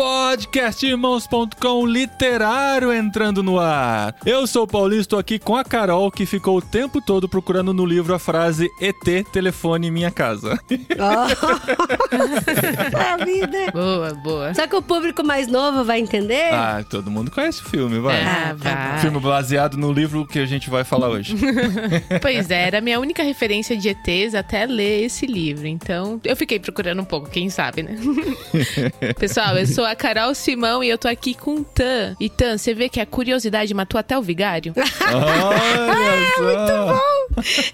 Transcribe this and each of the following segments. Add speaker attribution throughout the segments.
Speaker 1: Podcastirmãos.com literário entrando no ar. Eu sou o Paulinho, estou aqui com a Carol, que ficou o tempo todo procurando no livro a frase ET, telefone minha casa.
Speaker 2: a vida.
Speaker 3: Boa, boa.
Speaker 2: Só que o público mais novo vai entender?
Speaker 1: Ah, todo mundo conhece o filme, vai.
Speaker 3: Ah,
Speaker 2: tá
Speaker 3: vai.
Speaker 1: Filme baseado no livro que a gente vai falar hoje.
Speaker 3: Pois é, era a minha única referência de ETs até ler esse livro. Então, eu fiquei procurando um pouco, quem sabe, né? Pessoal, eu sou a Carol Simão e eu tô aqui com o Tan. E Tan, você vê que a curiosidade matou até o vigário?
Speaker 1: Olha só!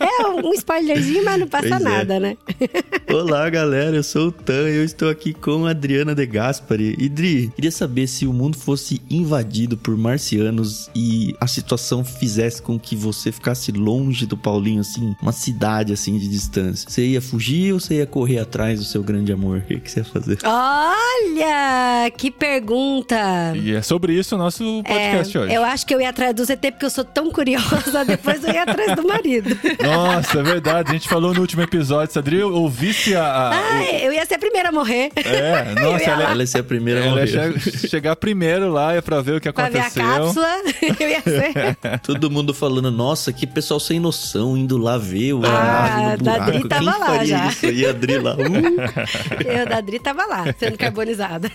Speaker 2: É um spoilerzinho, mas não passa
Speaker 4: Pois é.
Speaker 2: nada, né?
Speaker 4: Olá, galera, eu sou o Tan e eu estou aqui com a Adriana De Gaspari. E Dri, queria saber se o mundo fosse invadido por marcianos e a situação fizesse com que você ficasse longe do Paulinho, assim, uma cidade, assim, de distância. Você ia fugir ou você ia correr atrás do seu grande amor? O que, que você ia fazer?
Speaker 2: Olha, que pergunta.
Speaker 1: E é sobre isso o nosso podcast
Speaker 2: É,
Speaker 1: hoje.
Speaker 2: eu acho que eu ia atrás do ZT porque eu sou tão curiosa, depois eu ia atrás do marido.
Speaker 1: Nossa, é verdade. A gente falou no último episódio, se a Adri ouvisse a. a-
Speaker 2: Ah, eu ia ser a primeira a morrer.
Speaker 1: o- É, nossa,
Speaker 2: ia
Speaker 1: ela,
Speaker 2: lá.
Speaker 4: Ela ia ser a primeira a
Speaker 1: ela ia
Speaker 4: morrer.
Speaker 1: che- chegar primeiro lá é pra ver o que
Speaker 2: Pra ver a
Speaker 1: aconteceu.
Speaker 2: cápsula, eu ia ser.
Speaker 4: Todo mundo falando, nossa, que pessoal sem noção, indo lá ver o
Speaker 2: Ah,
Speaker 4: no
Speaker 2: da
Speaker 4: buraco.
Speaker 2: Adri tava
Speaker 4: Quem
Speaker 2: lá
Speaker 4: faria
Speaker 2: já.
Speaker 4: isso? E a Adri lá, uh,
Speaker 2: Eu da Adri tava lá, sendo carbonizada.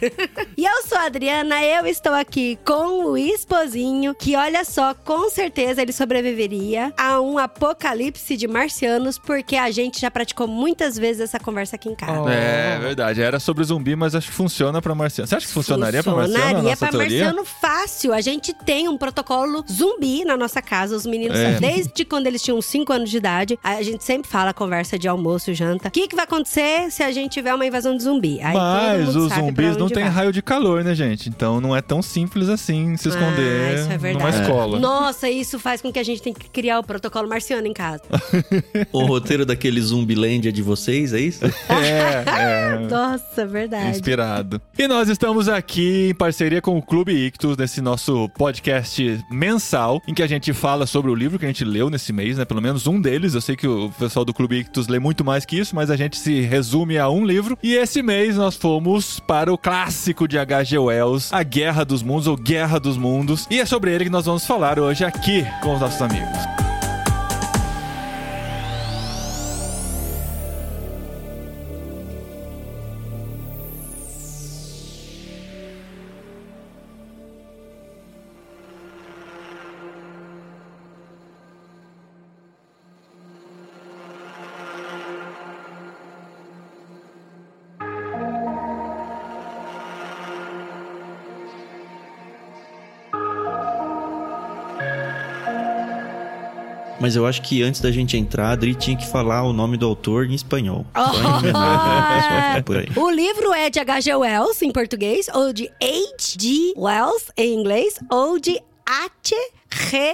Speaker 2: E eu sou a Adriana, eu estou aqui com o esposinho, que olha só, com certeza ele sobreviveria a um apocalipse de marcianos, porque a gente já praticou muitas vezes essa conversa aqui em casa.
Speaker 1: É, verdade. Era sobre zumbi, mas acho que funciona pra marciano. Você acha que funcionaria, pra marciano?
Speaker 2: Funcionaria pra
Speaker 1: teoria?
Speaker 2: marciano fácil. A gente tem um protocolo zumbi na nossa casa. Os meninos,
Speaker 1: É.
Speaker 2: desde quando eles tinham 5 anos de idade, a gente sempre fala conversa de almoço, janta. O que, que vai acontecer se a gente tiver uma invasão de zumbi? Aí todo
Speaker 1: Mas
Speaker 2: mundo
Speaker 1: os zumbis não têm
Speaker 2: vai.
Speaker 1: Raio de calor, né, gente? Então não é tão simples assim se esconder
Speaker 2: Ah, isso é
Speaker 1: numa escola.
Speaker 2: Nossa, isso faz com que a gente tenha que criar o protocolo marciano em casa.
Speaker 4: o roteiro daquele Zumbiland é de vocês, é isso?
Speaker 1: É, é.
Speaker 2: Nossa, verdade.
Speaker 1: Inspirado. E nós estamos aqui em parceria com o Clube Ictus, nesse nosso podcast mensal, em que a gente fala sobre o livro que a gente leu nesse mês, né? Pelo menos um deles. Eu sei que o pessoal do Clube Ictus lê muito mais que isso, mas a gente se resume a um livro. E esse mês nós fomos para o clássico de H.G. Wells, A Guerra dos Mundos ou Guerra dos Mundos. E é sobre ele que nós vamos falar hoje aqui com os nossos amigos.
Speaker 4: Mas eu acho que antes da gente entrar, a Adri tinha que falar o nome do autor em espanhol.
Speaker 2: Oh.
Speaker 4: por aí.
Speaker 2: O livro é de H.G. Wells em português, ou de H.G. Wells em inglês, ou de H.G.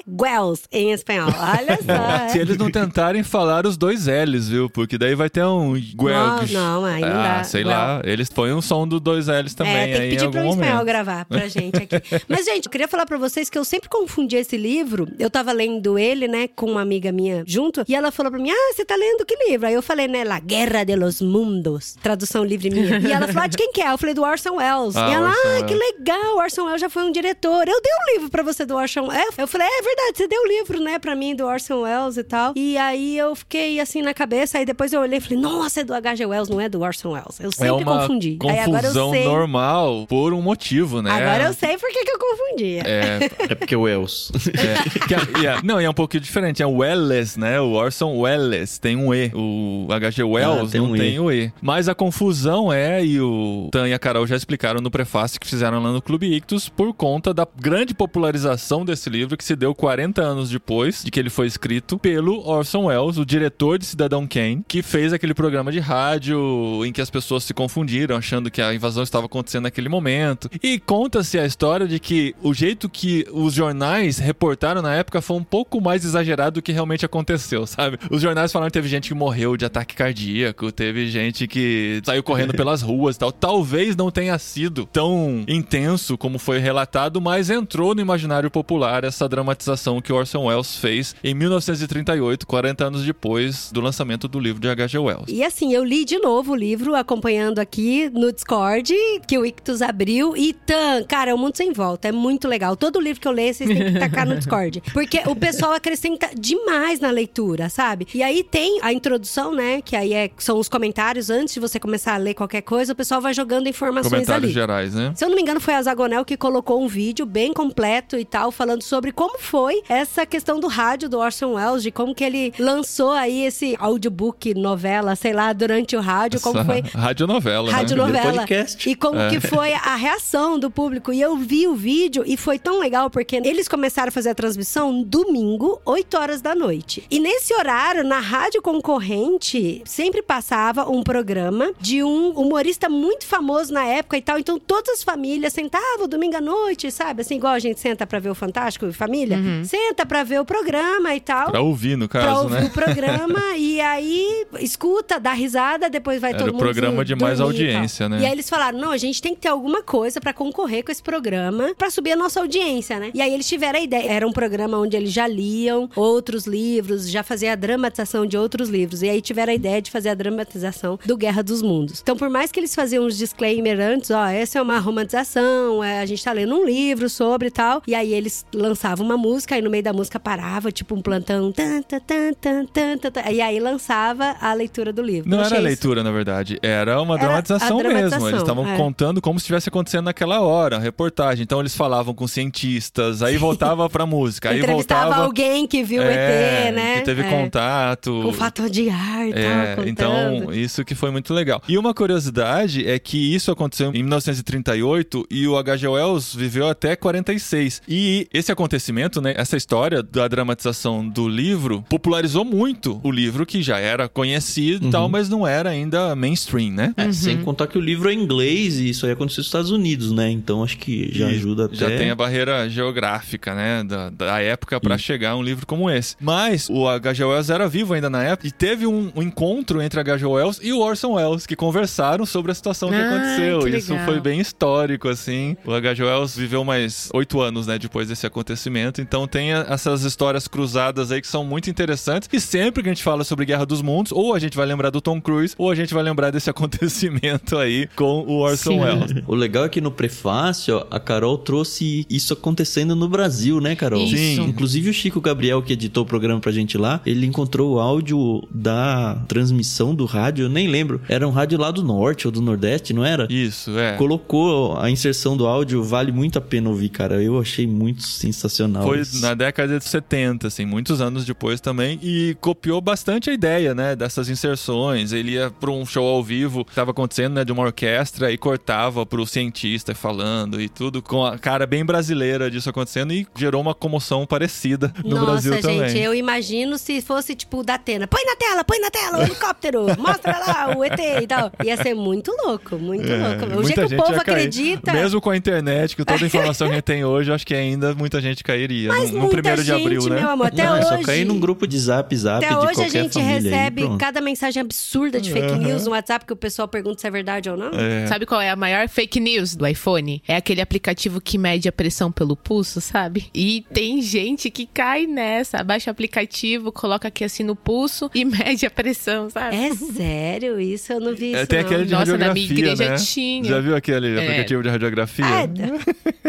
Speaker 2: Wells em espanhol. Olha só.
Speaker 1: Se
Speaker 2: é.
Speaker 1: eles não tentarem falar os dois L's, viu? Porque daí vai ter um Guelgues.
Speaker 2: não, não
Speaker 1: ah,
Speaker 2: dá.
Speaker 1: sei
Speaker 2: Well.
Speaker 1: lá. Eles põem um som do dois L's também
Speaker 2: É, tem que pedir para um espanhol gravar pra gente aqui. Mas, gente, eu queria falar pra vocês que eu sempre confundi esse livro. Eu tava lendo ele, né, com uma amiga minha junto, e ela falou pra mim: Ah, você tá lendo que livro? Aí eu falei, né, La Guerra de los Mundos. Tradução livre minha. E ela falou: ah, de quem que é? Eu falei, do Orson Welles.
Speaker 1: Ah,
Speaker 2: e ela,
Speaker 1: Orson
Speaker 2: ah, que legal, o Orson Welles já foi um diretor. Eu dei um livro pra você do Orson Welles. Eu falei, é verdade, você deu um livro, né, pra mim, do Orson Welles e tal. E aí eu fiquei assim na cabeça, aí depois eu olhei e falei, nossa, é do H.G. Wells, não é do Orson Welles. Eu sempre
Speaker 1: é uma
Speaker 2: confundi. Aí agora eu
Speaker 1: confusão
Speaker 2: sei.
Speaker 1: normal por um motivo, né?
Speaker 2: Agora eu sei por que, que eu confundia.
Speaker 1: É,
Speaker 4: É porque o Wells.
Speaker 1: é, é- e é- não, e é um pouquinho diferente. É o Welles, né? O Orson Welles tem um E. O H.G. Wells
Speaker 4: Ah, tem
Speaker 1: não
Speaker 4: um E.
Speaker 1: tem o E. Mas a confusão é, e o Tan e a Carol já explicaram no prefácio que fizeram lá no Clube Ictus, por conta da grande popularização desse livro que se deu 40 anos depois de que ele foi escrito pelo Orson Welles, o diretor de Cidadão Kane, que fez aquele programa de rádio em que as pessoas se confundiram, achando que a invasão estava acontecendo naquele momento. E conta-se a história de que o jeito que os jornais reportaram na época foi um pouco mais exagerado do que realmente aconteceu, sabe? Os jornais falaram que teve gente que morreu de ataque cardíaco, teve gente que saiu correndo pelas ruas e tal. Talvez não tenha sido tão intenso como foi relatado, mas entrou no imaginário popular essa essa dramatização que Orson Welles fez em 1938, 40 anos depois do lançamento do livro de H.G. Wells.
Speaker 2: E assim, eu li de novo o livro, acompanhando aqui no Discord, que o Ictus abriu. E tan, cara, é um mundo sem volta. É muito legal. Todo livro que eu leio, vocês têm que tacar no Discord. Porque o pessoal acrescenta demais na leitura, sabe? E aí tem a introdução, né? Que aí é, são os comentários. Antes de você começar a ler qualquer coisa, o pessoal vai jogando informações
Speaker 1: Comentários
Speaker 2: ali.
Speaker 1: gerais, né?
Speaker 2: Se eu não me engano, foi a Zagonel que colocou um vídeo bem completo e tal, falando sobre como foi essa questão do rádio do Orson Welles, de como que ele lançou aí esse audiobook, novela, sei lá, durante o rádio, como
Speaker 1: Essa
Speaker 2: foi
Speaker 1: radionovela, né?
Speaker 2: radionovela.
Speaker 4: Primeiro podcast.
Speaker 2: E como
Speaker 1: É.
Speaker 2: que foi a reação do público. E eu vi o vídeo e foi tão legal, porque eles começaram a fazer a transmissão domingo, 8 horas da noite. E nesse horário, na rádio concorrente, sempre passava um programa de um humorista muito famoso na época e tal. Então todas as famílias sentavam domingo à noite, sabe? Assim, igual a gente senta pra ver o Fantástico família. Senta pra ver o programa e tal
Speaker 1: Pra ouvir, no
Speaker 2: pra
Speaker 1: caso,
Speaker 2: ouvir
Speaker 1: né?
Speaker 2: o programa e aí escuta, dá risada, depois vai
Speaker 1: Era
Speaker 2: todo
Speaker 1: o
Speaker 2: mundo
Speaker 1: programa de mais
Speaker 2: e
Speaker 1: audiência, né?
Speaker 2: E aí eles falaram: "Não, a gente tem que ter alguma coisa pra concorrer com esse programa pra subir a nossa audiência, né?" E aí eles tiveram a ideia, era um programa onde eles já liam outros livros, já fazia a dramatização de outros livros. E aí tiveram a ideia de fazer a dramatização do Guerra dos Mundos. Então, por mais que eles faziam uns disclaimer antes, ó, essa é uma romantização, é, a gente tá lendo um livro sobre e tal. E aí eles lançavam uma música, aí no meio da música parava, tipo um plantão. Tan, tan, tan, tan, tan, tan, e aí lançava a leitura do livro.
Speaker 1: Não era
Speaker 2: isso-
Speaker 1: leitura, na verdade. Era uma
Speaker 2: Era a
Speaker 1: dramatização, mesmo.
Speaker 2: dramatização,
Speaker 1: Eles estavam
Speaker 2: é.
Speaker 1: contando como se estivesse acontecendo naquela hora, reportagem. Então eles falavam com cientistas, aí voltava pra música, aí
Speaker 2: Entrevistava
Speaker 1: voltava.
Speaker 2: alguém que viu o
Speaker 1: é,
Speaker 2: ET, né?
Speaker 1: Que teve
Speaker 2: É.
Speaker 1: contato.
Speaker 2: Com fator de ar e
Speaker 1: É,
Speaker 2: tal,
Speaker 1: então isso que foi muito legal. E uma curiosidade é que isso aconteceu em 1938 e o H.G. Wells viveu até 46. E esse acontecimento, né, essa história da dramatização do livro popularizou muito o livro que já era conhecido e tal, mas não era ainda mainstream, né?
Speaker 4: É, Sem contar que o livro é em inglês e isso aí aconteceu nos Estados Unidos, né? Então acho que já
Speaker 1: E
Speaker 4: ajuda até.
Speaker 1: Já tem a barreira geográfica, né? Da, da época pra chegar a um livro como esse. Mas o H.G. Wells era vivo ainda na época e teve um, um encontro entre H.G. Wells e o Orson Welles que conversaram sobre a situação que
Speaker 3: Ah,
Speaker 1: aconteceu.
Speaker 3: que
Speaker 1: Isso foi bem histórico, assim. O H.G. Wells viveu mais oito anos, né? Depois desse acontecimento. Então tem essas histórias cruzadas aí que são muito interessantes. E sempre que a gente fala sobre Guerra dos Mundos, ou a gente vai lembrar do Tom Cruise, ou a gente vai lembrar desse acontecimento aí com o Orson
Speaker 3: Sim.
Speaker 1: Welles.
Speaker 4: O legal é que no prefácio, a Carol trouxe isso acontecendo no Brasil, né, Carol?
Speaker 3: Isso.
Speaker 1: Sim.
Speaker 4: Inclusive o Chico Gabriel, que editou o programa pra gente lá, ele encontrou o áudio da transmissão do rádio, eu nem lembro. Era um rádio lá do norte ou do nordeste, não era?
Speaker 1: Isso, é.
Speaker 4: Colocou a inserção do áudio, vale muito a pena ouvir, cara. Eu achei muito sensacional.
Speaker 1: Foi
Speaker 4: isso.
Speaker 1: na década de 70, assim, muitos anos depois também, e copiou bastante a ideia, né, dessas inserções. Ele ia para um show ao vivo que estava acontecendo, né, de uma orquestra e cortava pro cientista falando e tudo, com a cara bem brasileira disso acontecendo e gerou uma comoção parecida no
Speaker 2: Nossa,
Speaker 1: Brasil
Speaker 2: gente,
Speaker 1: também.
Speaker 2: eu imagino se fosse tipo o da Atena. Põe na tela, põe na tela, o helicóptero, mostra lá o ET e tal. Ia ser muito louco, muito
Speaker 1: É,
Speaker 2: louco. O jeito que o
Speaker 1: gente
Speaker 2: povo acredita.
Speaker 1: Mesmo com a internet, com toda a informação que a gente tem hoje, eu acho que ainda muita gente cairia.
Speaker 2: Mas
Speaker 1: no, no
Speaker 2: muita
Speaker 1: primeiro de
Speaker 2: gente,
Speaker 1: abril, né?
Speaker 2: meu amor, até
Speaker 4: Não, é
Speaker 2: hoje.
Speaker 4: só cair num grupo de zap zap
Speaker 2: Até
Speaker 4: de
Speaker 2: hoje a gente
Speaker 4: aí,
Speaker 2: recebe
Speaker 4: pronto.
Speaker 2: cada mensagem absurda de fake news no WhatsApp que o pessoal pergunta se é verdade ou não.
Speaker 1: É.
Speaker 3: Sabe qual é a maior fake news do iPhone? É aquele aplicativo que mede a pressão pelo pulso, sabe? E tem gente que cai nessa. Abaixa o aplicativo, coloca aqui assim no pulso e mede a pressão, sabe?
Speaker 2: É sério isso? Eu não vi isso
Speaker 1: É, tem
Speaker 2: não.
Speaker 1: aquele de
Speaker 3: Nossa, na
Speaker 1: radiografia,
Speaker 3: minha igreja
Speaker 1: né?
Speaker 3: tinha.
Speaker 1: Já viu aquele
Speaker 3: É.
Speaker 1: aplicativo de radiografia?
Speaker 2: Ah,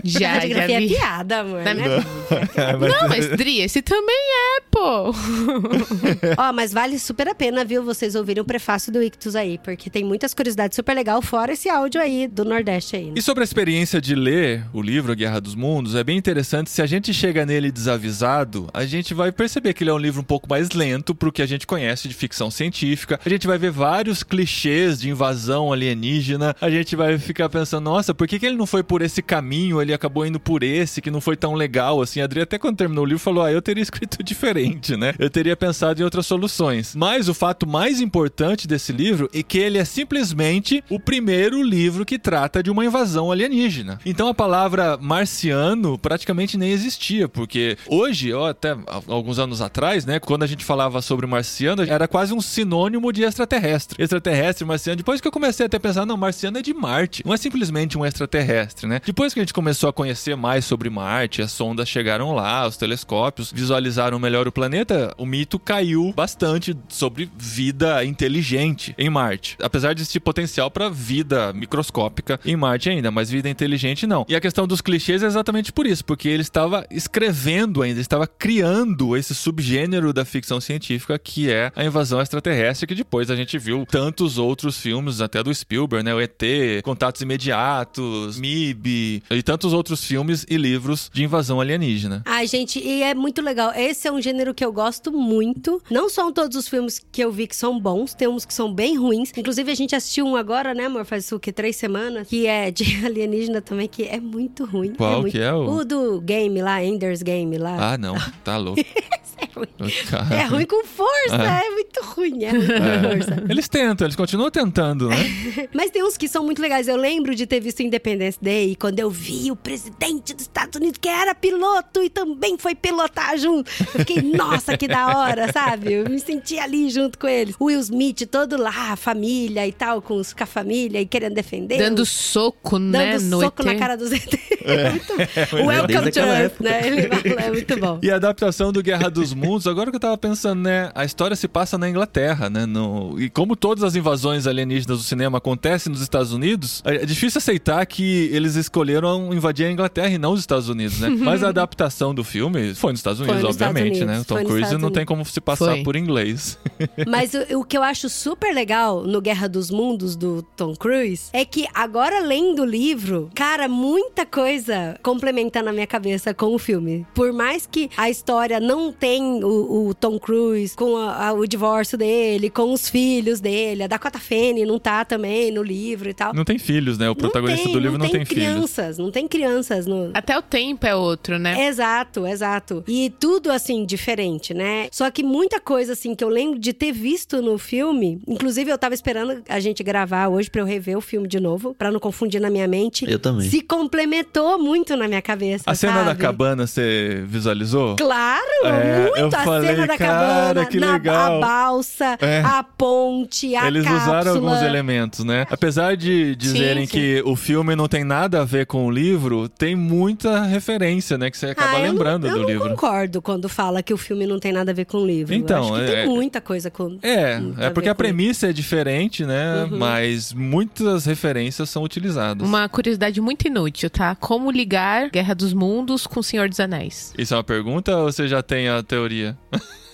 Speaker 3: Já, já
Speaker 2: radiografia é
Speaker 3: vi.
Speaker 2: piada, amor,
Speaker 3: Na
Speaker 2: né?
Speaker 3: Minha- Não, mas Dri, esse também é, pô.
Speaker 2: Ó, mas vale super a pena, viu, vocês ouvirem o prefácio do Ictus aí, porque tem muitas curiosidades super legal, fora esse áudio aí do Nordeste aí. né?
Speaker 1: E sobre a experiência de ler o livro A Guerra dos Mundos, é bem interessante. Se a gente chega nele desavisado, a gente vai perceber que ele é um livro um pouco mais lento pro que a gente conhece de ficção científica. A gente vai ver vários clichês de invasão alienígena. A gente vai ficar pensando, nossa, por que, que ele não foi por esse caminho? Ele acabou indo por esse, que não foi tão legal assim. A Adri até quando terminou o livro falou, ah, eu teria escrito diferente, né? Eu teria pensado em outras soluções. Mas o fato mais importante desse livro é que ele é simplesmente o primeiro livro que trata de uma invasão alienígena. Então a palavra marciano praticamente nem existia, porque hoje, ó, até alguns anos atrás, né, quando a gente falava sobre marciano, era quase um sinônimo de extraterrestre. Extraterrestre, marciano. Depois que eu comecei até a pensar, não, marciano é de Marte, não é simplesmente um extraterrestre, né? Depois que a gente começou a conhecer mais sobre Marte, as sondas chegaram lá, os telescópios, visualizaram melhor o planeta, o mito caiu bastante sobre vida inteligente em Marte. Apesar de existir potencial para vida microscópica em Marte ainda, mas vida inteligente não. E a questão dos clichês é exatamente por isso, porque ele estava escrevendo ainda, estava criando esse subgênero da ficção científica que é a invasão extraterrestre, que depois a gente viu tantos outros filmes, até do Spielberg, né? O ET, Contatos Imediatos, MIB e tantos outros filmes e livros de invasão alienígena.
Speaker 2: Ai, gente, e é muito legal. Esse é um gênero que eu gosto muito. Não são todos os filmes que eu vi que são bons, tem uns que são bem ruins. Inclusive, a gente assistiu um agora, né, amor? Faz o que? Três semanas? Que é de alienígena também, que é muito ruim.
Speaker 1: Qual
Speaker 2: é muito...
Speaker 1: que é o-
Speaker 2: O do game lá, Ender's Game lá.
Speaker 1: Ah, não, tá louco.
Speaker 2: é ruim. É com força,
Speaker 1: Ah.
Speaker 2: é muito ruim, é ruim com força.
Speaker 1: Eles tentam, eles continuam tentando, né?
Speaker 2: Mas tem uns que são muito legais. Eu lembro de ter visto Independence Day quando eu vi o presidente dos Estados Unidos, que era piloto e também foi pilotar junto. Eu fiquei, nossa, que da hora, sabe? Eu me senti ali junto com eles. O Will Smith, todo lá, a família e tal, com, os, com a família e querendo defender.
Speaker 3: Dando soco, né?
Speaker 2: dando soco na cara dos ET. É. muito bom. Welcome to Earth, né? Ele fala, é muito bom.
Speaker 1: E a adaptação do Guerra dos Mundos, agora que eu tava pensando, né? A história se passa na Inglaterra, né? No... E como todas as invasões alienígenas do cinema acontecem nos Estados Unidos, é difícil aceitar que eles escolheram invadir a Inglaterra e não os Estados Unidos, né? Mas a adaptação do filme foi nos Estados Unidos,
Speaker 2: nos Estados
Speaker 1: obviamente,
Speaker 2: Unidos,
Speaker 1: né? O Tom Cruise
Speaker 2: Estados
Speaker 1: não tem como se passar
Speaker 3: Foi.
Speaker 1: por inglês.
Speaker 2: Mas o, o que eu acho super legal no Guerra dos Mundos do Tom Cruise é que agora lendo o livro, cara, muita coisa complementa na minha cabeça com o filme. Por mais que a história não tem o, o Tom Cruise com a- a- o divórcio dele, com os filhos dele, a Dakota Fanning não tá também no livro e tal.
Speaker 1: Não tem filhos, né? O protagonista
Speaker 2: tem,
Speaker 1: do livro não tem, filhos.
Speaker 2: crianças, não tem crianças no,
Speaker 3: Até o tempo é outro, né?
Speaker 2: Exato, exato. E tudo assim diferente, né? Só que muita coisa assim que eu lembro de ter visto no filme, inclusive eu tava esperando a gente gravar hoje pra eu rever o filme de novo, pra não confundir na minha mente.
Speaker 4: Eu também.
Speaker 2: Se complementou muito na minha cabeça,
Speaker 1: A cena da
Speaker 2: sabe?
Speaker 1: cabana você visualizou?
Speaker 2: Claro,
Speaker 1: É,
Speaker 2: muito a
Speaker 1: falei,
Speaker 2: cena da
Speaker 1: cara,
Speaker 2: cabana,
Speaker 1: que
Speaker 2: na,
Speaker 1: legal.
Speaker 2: a balsa,
Speaker 1: É.
Speaker 2: a ponte, a
Speaker 1: Eles
Speaker 2: cápsula.
Speaker 1: usaram alguns elementos, né? Apesar de dizerem
Speaker 2: sim.
Speaker 1: que o filme não tem nada a ver com o livro, tem muita referência, né? Que você acaba
Speaker 2: Ah, eu
Speaker 1: lembrando
Speaker 2: não, eu
Speaker 1: do
Speaker 2: não
Speaker 1: livro.
Speaker 2: concordo quando fala que o filme não tem nada a ver com o livro.
Speaker 1: Então,
Speaker 2: eu acho que
Speaker 1: é-
Speaker 2: tem muita coisa com.
Speaker 1: É, é
Speaker 2: a
Speaker 1: porque a
Speaker 2: com Uhum.
Speaker 1: premissa é diferente, né? Mas muitas referências são utilizadas.
Speaker 3: Uma curiosidade muito inútil, tá? Como ligar Guerra dos Mundos com o Senhor dos Anéis?
Speaker 1: Isso é uma pergunta ou você já tem a teoria? teoria.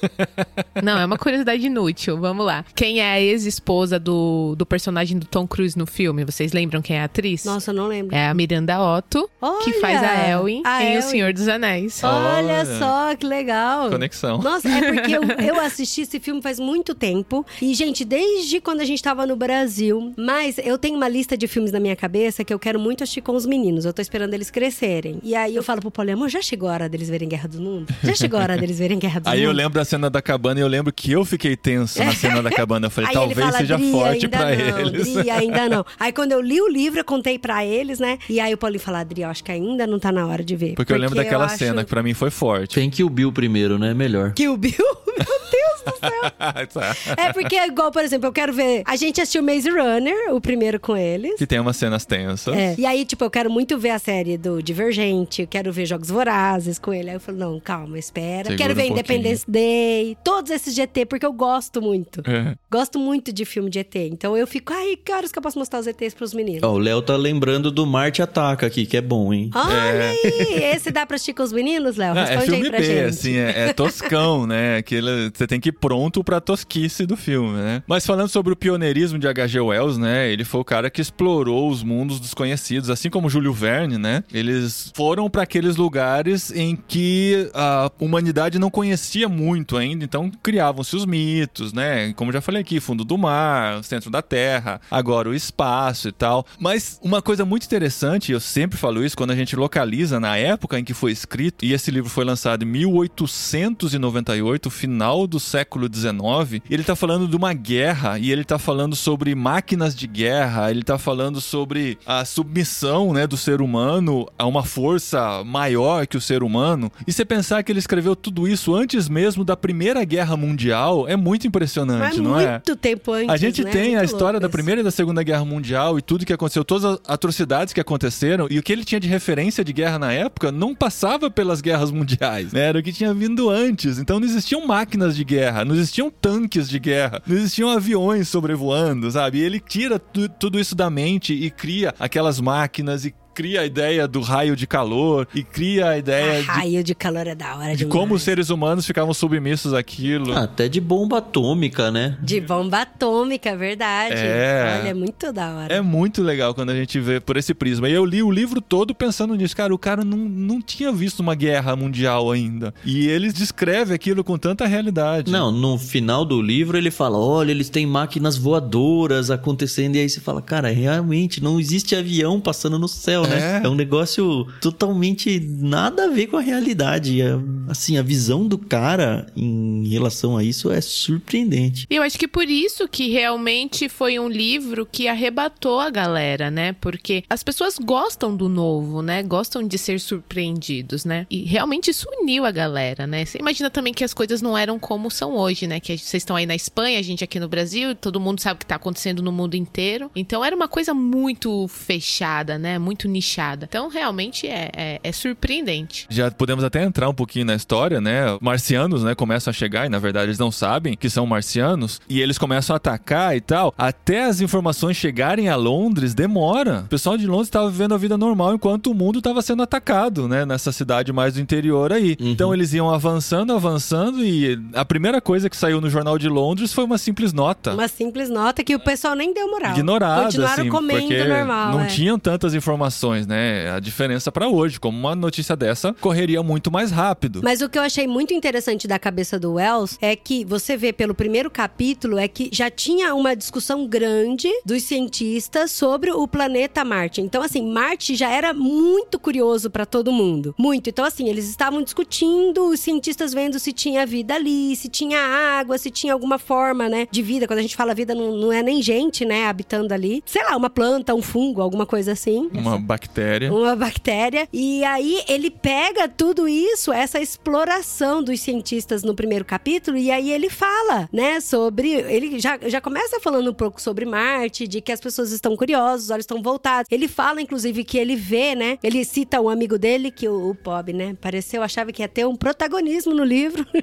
Speaker 3: Não, é uma curiosidade inútil. Vamos lá. Quem é a ex-esposa do, do personagem do Tom Cruise no filme? Vocês lembram quem é a atriz?
Speaker 2: Nossa, eu não lembro.
Speaker 3: É a Miranda Otto, que
Speaker 2: Olha!
Speaker 3: faz a Elwin
Speaker 2: A
Speaker 3: em O
Speaker 2: Elwin.
Speaker 3: Senhor dos Anéis.
Speaker 2: Olha
Speaker 1: Olha.
Speaker 2: só, que legal.
Speaker 1: Conexão.
Speaker 2: Nossa, é porque eu, eu assisti esse filme faz muito tempo. E, gente, desde quando a gente tava no Brasil. Mas eu tenho uma lista de filmes na minha cabeça que eu quero muito assistir com os meninos. Eu tô esperando eles crescerem. E aí eu falo pro Paulo, amor, já chegou a hora deles verem Guerra do Mundo? Já chegou a hora deles verem Guerra do
Speaker 1: Aí
Speaker 2: Mundo?
Speaker 1: eu lembro da cena da cabana e eu lembro que eu fiquei tenso na cena da cabana. Eu falei,
Speaker 2: Aí
Speaker 1: talvez
Speaker 2: fala,
Speaker 1: seja forte
Speaker 2: não,
Speaker 1: eles.
Speaker 2: Dri, ainda não. Aí quando eu li o livro, eu contei pra eles, né? E aí o Paulinho falou, Adri, eu acho que ainda não tá na hora de ver.
Speaker 1: Porque eu lembro daquela
Speaker 2: acho
Speaker 1: cena que pra mim foi forte.
Speaker 4: Tem que o Bill primeiro, né? Melhor.
Speaker 2: Kill Bill? Meu Deus do céu.
Speaker 1: Tá.
Speaker 2: É porque, igual, por exemplo, eu quero ver. A gente assistiu Maze Runner, o primeiro com eles.
Speaker 1: que tem umas cenas tensas.
Speaker 2: É. E aí, tipo, eu quero muito ver a série do Divergente, eu quero ver Jogos Vorazes com ele. Aí eu falo, não, calma, espera.
Speaker 1: Segura
Speaker 2: quero ver
Speaker 1: um
Speaker 2: Independence Day, todos esses de ET, porque eu gosto muito.
Speaker 1: É.
Speaker 2: Gosto muito de filme de ET. Então eu fico, ai, que horas que eu posso mostrar os ETs pros meninos?
Speaker 4: Ó, o Léo tá lembrando do Marte Ataca aqui, que é bom, hein?
Speaker 2: Olha aí! Esse dá pra assistir com os meninos, Léo?
Speaker 1: É. Ah, é
Speaker 2: Responde
Speaker 1: filme
Speaker 2: aí pra
Speaker 1: B,
Speaker 2: gente.
Speaker 1: assim, é, é toscão, né? Aquele, você tem que pronto pra tosquice do filme, né? Mas falando sobre o pioneirismo de H.G. Wells, né? Ele foi o cara que explorou os mundos desconhecidos, assim como Júlio Verne, né? Eles foram pra aqueles lugares em que a humanidade não conhecia muito ainda, então criavam-se os mitos, né? Como já falei aqui, fundo do mar, centro da Terra, agora o espaço e tal. Mas uma coisa muito interessante, eu sempre falo isso, quando a gente localiza na época em que foi escrito, e esse livro foi lançado em 1898, final do século século XIX. Ele tá falando de uma guerra e ele tá falando sobre máquinas de guerra, ele tá falando sobre a submissão, né, do ser humano a uma força maior que o ser humano. E você pensar que ele escreveu tudo isso antes mesmo da Primeira Guerra Mundial é muito impressionante,
Speaker 2: Mas
Speaker 1: não é?
Speaker 2: muito tempo antes.
Speaker 1: A gente
Speaker 2: né?
Speaker 1: tem a
Speaker 2: Muito
Speaker 1: história da. Primeira e da Segunda Guerra Mundial e tudo que aconteceu, todas as atrocidades que aconteceram e o que ele tinha de referência de guerra na época não passava pelas guerras mundiais, né? Era o que tinha vindo antes. Então não existiam máquinas de guerra, não existiam tanques de guerra, não existiam aviões sobrevoando, sabe? E ele tira tu- tudo isso da mente e cria aquelas máquinas e cria a ideia do raio de calor e cria a ideia
Speaker 2: Ah,
Speaker 1: de,
Speaker 2: raio de calor é da hora
Speaker 1: de
Speaker 2: demais.
Speaker 1: como os seres humanos ficavam submissos àquilo.
Speaker 4: Ah, até de bomba atômica, né?
Speaker 2: De bomba atômica, é verdade.
Speaker 1: É.
Speaker 2: Olha, é muito da hora.
Speaker 1: É muito legal quando a gente vê por esse prisma. E eu li o livro todo pensando nisso. Cara, o cara não, não tinha visto uma guerra mundial ainda. E ele descreve aquilo com tanta realidade.
Speaker 4: Não, no final do livro ele fala: olha, eles têm máquinas voadoras acontecendo. E aí você fala: cara, realmente não existe avião passando no céu, né?
Speaker 1: É.
Speaker 4: É um negócio totalmente nada a ver com a realidade. É, Assim, a visão do cara em relação a isso é surpreendente.
Speaker 3: E eu acho que por isso que realmente foi um livro que arrebatou a galera, né? Porque as pessoas gostam do novo, né? Gostam de ser surpreendidos, né? E realmente isso uniu a galera, né? Você imagina também que as coisas não eram como são hoje, né? Que vocês estão aí na Espanha, a gente aqui no Brasil, todo mundo sabe o que tá acontecendo no mundo inteiro. Então era uma coisa muito fechada, né? Muito nichada. Então realmente é, é, é surpreendente.
Speaker 1: Já podemos até entrar um pouquinho na história, né? Marcianos, né, começam a chegar e na verdade eles não sabem que são marcianos e eles começam a atacar e tal. Até as informações chegarem a Londres demora. O pessoal de Londres estava vivendo a vida normal enquanto o mundo estava sendo atacado, né, nessa cidade mais do interior aí. Então eles iam avançando, avançando e a primeira coisa que saiu no jornal de Londres foi uma simples nota.
Speaker 2: Uma simples nota que o pessoal nem deu moral.
Speaker 1: Ignorada,
Speaker 2: Continuaram
Speaker 1: assim,
Speaker 2: comendo
Speaker 1: porque
Speaker 2: normal.
Speaker 1: não
Speaker 2: é.
Speaker 1: tinham tantas informações, né? A diferença pra hoje, como uma notícia dessa correria muito mais rápido.
Speaker 2: Mas o que eu achei muito interessante da cabeça do Wells é que você vê pelo primeiro capítulo é que já tinha uma discussão grande dos cientistas sobre o planeta Marte. Então, assim, Marte já era muito curioso pra todo mundo. Muito. Então, assim, eles estavam discutindo, os cientistas vendo se tinha vida ali, se tinha água, se tinha alguma forma, né, de vida. Quando a gente fala vida, não, não é nem gente, né, habitando ali. Sei lá, uma planta, um fungo, alguma coisa assim
Speaker 1: Uma bactéria.
Speaker 2: uma bactéria. E aí ele pega tudo isso, essa exploração dos cientistas no primeiro capítulo, e aí ele fala, né, sobre. Ele já, já começa falando um pouco sobre Marte, de que as pessoas estão curiosas, os olhos estão voltados. Ele fala, inclusive, que ele vê, né? Ele cita um amigo dele, que o, o Bob, né, pareceu, achava que ia ter um protagonismo no livro.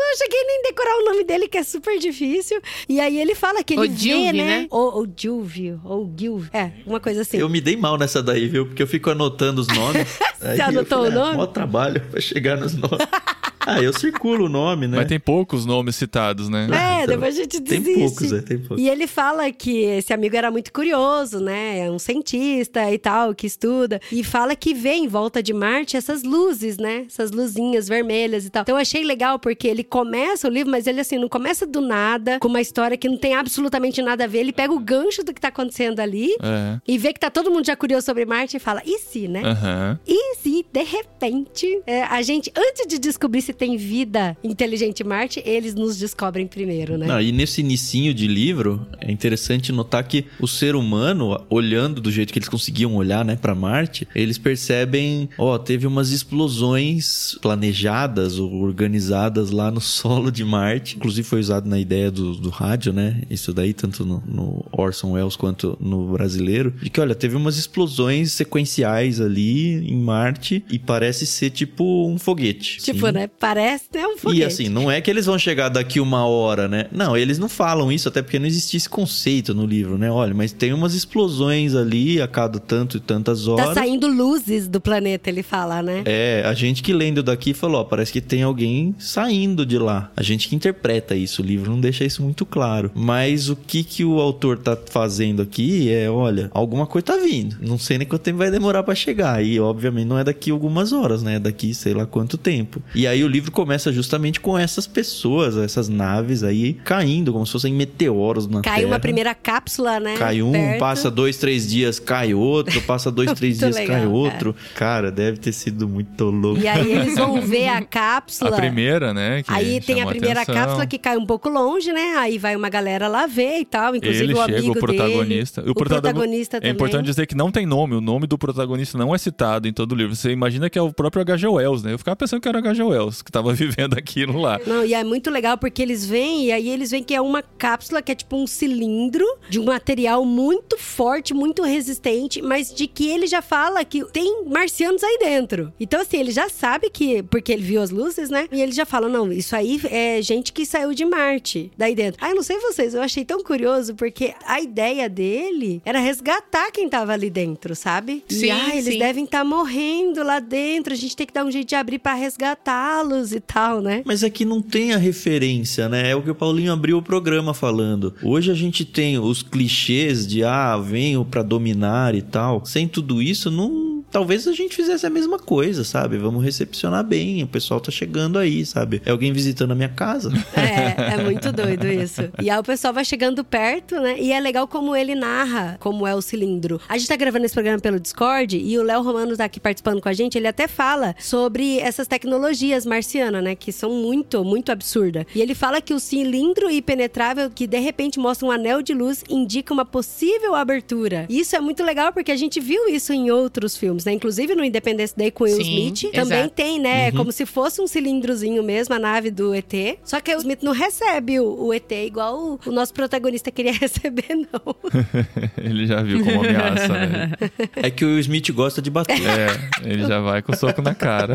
Speaker 2: Não cheguei nem a decorar o nome dele, que é super difícil. E aí ele fala que ele
Speaker 3: O
Speaker 2: vê,
Speaker 3: Gilvio,
Speaker 2: né?
Speaker 3: né?
Speaker 2: Ou, ou Gilvio, ou Gil. É, uma coisa assim.
Speaker 4: Eu me dei mal nessa daí, viu? Porque eu fico anotando os nomes. Eu
Speaker 2: anotou o nome?
Speaker 4: Ah, mó trabalho pra chegar nos nomes. ah, eu circulo o nome, né?
Speaker 1: Mas tem poucos nomes citados, né?
Speaker 2: É,
Speaker 4: Então,
Speaker 2: depois a gente
Speaker 4: Tem
Speaker 2: desiste.
Speaker 4: poucos, é, tem poucos.
Speaker 2: E ele fala que esse amigo era muito curioso, né? É um cientista e tal, que estuda. E fala que vê em volta de Marte essas luzes, né? Essas luzinhas vermelhas e tal. Então eu achei legal porque ele começa o livro, mas ele assim, não começa do nada, com uma história que não tem absolutamente nada a ver. Ele pega o gancho do que tá acontecendo ali
Speaker 1: É.
Speaker 2: e vê que tá todo mundo já curioso sobre Marte e fala, e se, né?
Speaker 1: Aham.
Speaker 2: E se, de repente, é, a gente, antes de descobrir se tem vida inteligente em Marte, eles nos descobrem primeiro, né?
Speaker 4: Não, e nesse inicinho de livro, é interessante notar que o ser humano, olhando do jeito que eles conseguiam olhar, né, para Marte, eles percebem, ó, teve umas explosões planejadas ou organizadas lá no solo de Marte. Inclusive foi usado na ideia do, do rádio, né? Isso daí, tanto no, no Orson Welles quanto no brasileiro, de que, olha, teve umas explosões sequenciais ali em Marte e parece ser tipo um foguete.
Speaker 2: Tipo,
Speaker 4: Sim.
Speaker 2: né? Parece né, um foguete.
Speaker 4: E assim, não é que eles vão chegar daqui uma hora, né? Não, eles não falam isso, até porque não existia esse conceito no livro, né? Olha, mas tem umas explosões ali a cada tanto e tantas horas.
Speaker 2: Tá saindo luzes do planeta, ele fala, né?
Speaker 4: É, a gente que lendo daqui falou, ó, parece que tem alguém saindo de lá. A gente que interpreta isso, o livro não deixa isso muito claro. Mas o que que o autor tá fazendo aqui é, olha, alguma coisa tá vindo. Não sei nem quanto tempo vai demorar pra chegar. E obviamente não é daqui algumas horas, né? É daqui sei lá quanto tempo. E aí o livro começa justamente com essas pessoas, essas naves aí caindo, como se fossem meteoros na
Speaker 2: Cai
Speaker 4: Terra.
Speaker 2: uma primeira cápsula, né?
Speaker 4: Cai um,
Speaker 2: perto.
Speaker 4: passa dois, três dias, cai outro, passa dois, três dias,
Speaker 2: legal,
Speaker 4: cai outro. Cara, deve ter sido muito louco.
Speaker 2: E aí eles vão ver a
Speaker 1: A
Speaker 2: cápsula.
Speaker 1: primeira, né? que
Speaker 2: Aí tem a primeira
Speaker 1: atenção.
Speaker 2: cápsula que cai um pouco longe, né? Aí vai uma galera lá ver e tal, inclusive
Speaker 1: Ele
Speaker 2: o
Speaker 1: chega,
Speaker 2: amigo
Speaker 1: o protagonista.
Speaker 2: dele. O,
Speaker 1: protago-
Speaker 2: protagonista
Speaker 1: É
Speaker 2: também.
Speaker 1: importante dizer que não tem nome. O nome do protagonista não é citado em todo o livro. Você imagina que é o próprio H.G. Wells, né? Eu ficava pensando que era o H.G. Wells que tava vivendo aquilo lá.
Speaker 2: Não, e é muito legal porque eles vêm e aí eles veem que é uma cápsula que é tipo um cilindro de um material muito forte, muito resistente, mas de que ele já fala que tem marcianos aí dentro. Então, assim, ele já sabe que. Porque ele viu as luzes, né? E ele já fala: não, isso aí é gente que saiu de Marte, daí dentro. Ah, eu não sei vocês, eu achei tão curioso porque a ideia dele era resgatar quem tava ali dentro, sabe?
Speaker 3: Sim,
Speaker 2: e ah, eles
Speaker 3: sim.
Speaker 2: devem estar morrendo lá dentro, a gente tem que dar um jeito de abrir pra resgatá-los e tal, né?
Speaker 4: Mas aqui não tem a referência, né? É o que o Paulinho abriu o programa falando. Hoje a gente tem os clichês de ah, venho pra dominar e tal. Sem tudo isso, não. Talvez a gente fizesse a mesma coisa, sabe? Vamos recepcionar bem. O pessoal tá chegando aí, sabe? É alguém visitando a minha casa.
Speaker 2: É, é muito doido isso. E aí o pessoal vai chegando perto, né? E é legal como ele narra como é o cilindro. A gente tá gravando esse programa pelo Discord e o Léo Romano tá aqui participando com a gente. Ele até fala sobre essas tecnologias marcianas, né? Que são muito, muito absurdas. E ele fala que o cilindro impenetrável, que de repente mostra um anel de luz, indica uma possível abertura. Isso é muito legal porque a gente viu isso em outros filmes, né? Inclusive no Independence Day com Will
Speaker 3: Sim,
Speaker 2: Smith. Também
Speaker 3: exato.
Speaker 2: tem, né? Como se fosse um cilindrozinho mesmo, a nave do ET. Só que o Smith não recebe o, o ET igual o, o nosso protagonista queria receber, não.
Speaker 1: Ele já viu como ameaça, né?
Speaker 4: É que o Smith gosta de bater.
Speaker 1: É, ele já vai com o soco na cara.